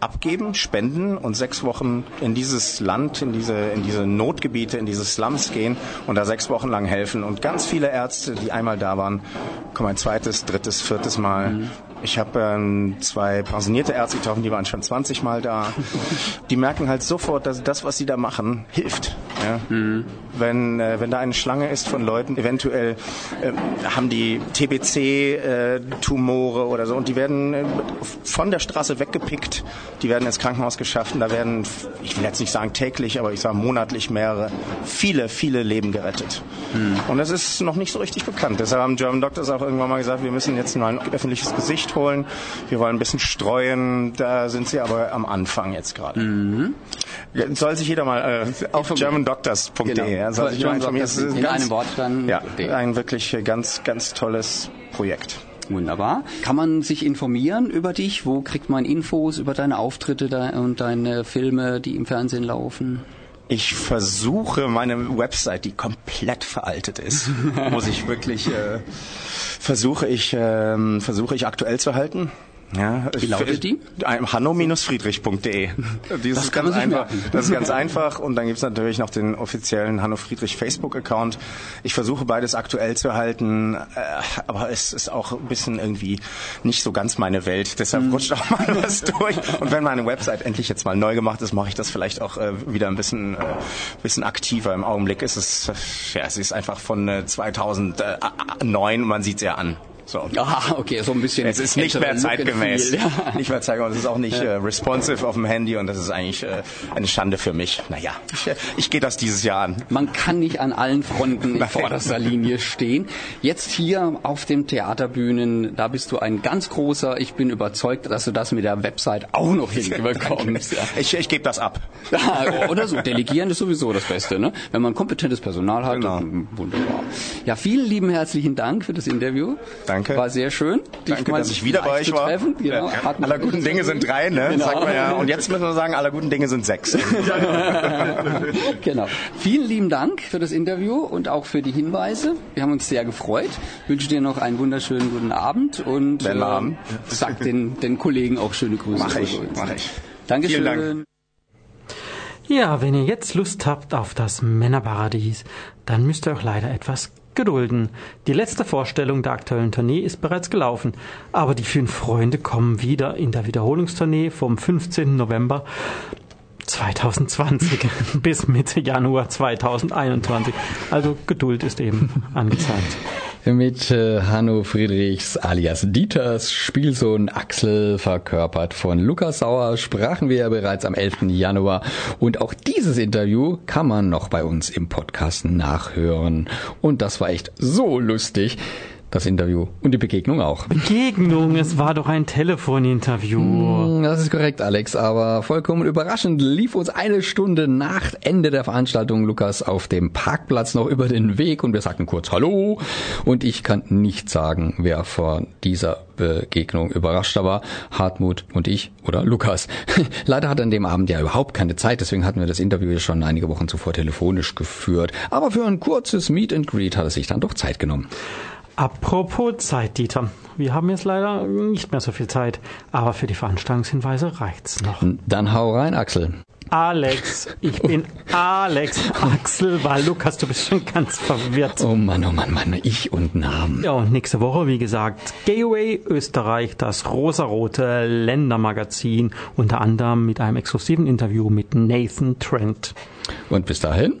abgeben, spenden und sechs Wochen in dieses Land, in diese, in diese Notgebiete, in diese Slums gehen und da sechs Wochen lang helfen. Und ganz viele Ärzte, die einmal da waren, kommen ein zweites, drittes, viertes Mal. Mhm. Ich habe ähm, zwei pensionierte Ärzte getroffen, die waren schon 20 Mal da. Die merken halt sofort, dass das, was sie da machen, hilft. Ja? Wenn, äh, wenn da eine Schlange ist von Leuten, eventuell äh, haben die TBC-Tumore oder so und die werden äh, von der Straße weggepickt, die werden ins Krankenhaus geschafft und da werden, ich will jetzt nicht sagen täglich, aber ich sage monatlich mehrere, viele, viele Leben gerettet. Und das ist noch nicht so richtig bekannt. Deshalb haben German Doctors auch irgendwann mal gesagt, wir müssen jetzt mal ein öffentliches Gesicht holen, wir wollen ein bisschen streuen, da sind sie aber am Anfang jetzt gerade. Ja, Soll sich jeder mal äh, auf germandoctors.de Genau. ja, soll sich mal informieren. Es ist In ganz- einem Wort dann. ja, ein wirklich ganz, ganz tolles Projekt. Wunderbar. Kann man sich informieren über dich? Wo kriegt man Infos über deine Auftritte und deine Filme, die im Fernsehen laufen? Ich versuche meine Website, die komplett veraltet ist, muss ich wirklich äh, versuche ich ähm, versuche ich aktuell zu halten. Ja, Wie lautet die? hanno-friedrich.de. Das ist ganz einfach. merken. Das ist ganz einfach und dann gibt's natürlich noch den offiziellen Hanno Friedrich Facebook-Account. Ich versuche beides aktuell zu halten, äh, aber es ist auch ein bisschen irgendwie nicht so ganz meine Welt. Deshalb Mhm. rutscht auch mal was durch. Und wenn meine Website endlich jetzt mal neu gemacht ist, mache ich das vielleicht auch äh, wieder ein bisschen, äh, bisschen aktiver. Im Augenblick ist es, ja, es ist einfach von äh, 2009 und man sieht's ja an. So. Ah, okay, so ein bisschen. Es ist nicht mehr zeitgemäß. Feel, Ja. Nicht mehr zeitgemäß. Es ist auch nicht äh, responsive auf dem Handy und das ist eigentlich äh, eine Schande für mich. Naja, ich, äh, ich gehe das dieses Jahr an. Man kann nicht an allen Fronten in vorderster Linie stehen. Jetzt hier auf dem Theaterbühnen, da bist du ein ganz großer. Ich bin überzeugt, dass du das mit der Website auch noch hinbekommst. Ja. Ich, ich gebe das ab. Oder so. Delegieren ist sowieso das Beste, ne? Wenn man kompetentes Personal hat. Genau. Wunderbar. Ja, vielen lieben herzlichen Dank für das Interview. Danke. War sehr schön. dich Danke, mal dass ich wieder bei euch war. Treffen. Genau. Ja. Aller guten Dinge sind drei, ne? Genau. Sagt man ja. Und jetzt müssen wir sagen, aller guten Dinge sind sechs. genau. Vielen lieben Dank für das Interview und auch für die Hinweise. Wir haben uns sehr gefreut. Ich wünsche dir noch einen wunderschönen guten Abend und haben. sag den, den Kollegen auch schöne Grüße. Mach ich, mach ich. Dankeschön. Vielen Dank. Ja, wenn ihr jetzt Lust habt auf das Männerparadies, dann müsst ihr euch leider etwas gedulden. Die letzte Vorstellung der aktuellen Tournee ist bereits gelaufen, aber die fünf Freunde kommen wieder in der Wiederholungstournee vom 15. November 2020 bis Mitte Januar 2021. Also Geduld ist eben angezeigt. Mit äh, Hanno Friedrichs alias Dieters Spielsohn Axel, verkörpert von Lukas Sauer, sprachen wir ja bereits am 11. Januar. Und auch dieses Interview kann man noch bei uns im Podcast nachhören. Und das war echt so lustig, das Interview und die Begegnung auch. Begegnung, es war doch ein Telefoninterview. Das ist korrekt, Alex, aber vollkommen überraschend lief uns eine Stunde nach Ende der Veranstaltung Lukas auf dem Parkplatz noch über den Weg und wir sagten kurz Hallo und ich kann nicht sagen, wer vor dieser Begegnung überraschter war, Hartmut und ich oder Lukas. Leider hat er an dem Abend ja überhaupt keine Zeit, deswegen hatten wir das Interview ja schon einige Wochen zuvor telefonisch geführt, aber für ein kurzes Meet and Greet hat er sich dann doch Zeit genommen. Apropos Zeit, Dieter. Wir haben jetzt leider nicht mehr so viel Zeit, aber für die Veranstaltungshinweise reicht's noch. Dann hau rein, Axel. Alex, ich bin Alex. Axel war Lukas, du bist schon ganz verwirrt. Oh Mann, oh Mann, Mann, ich und Namen. Ja, und nächste Woche, wie gesagt, Gateway Österreich, das rosarote Ländermagazin, unter anderem mit einem exklusiven Interview mit Nathan Trent. Und bis dahin.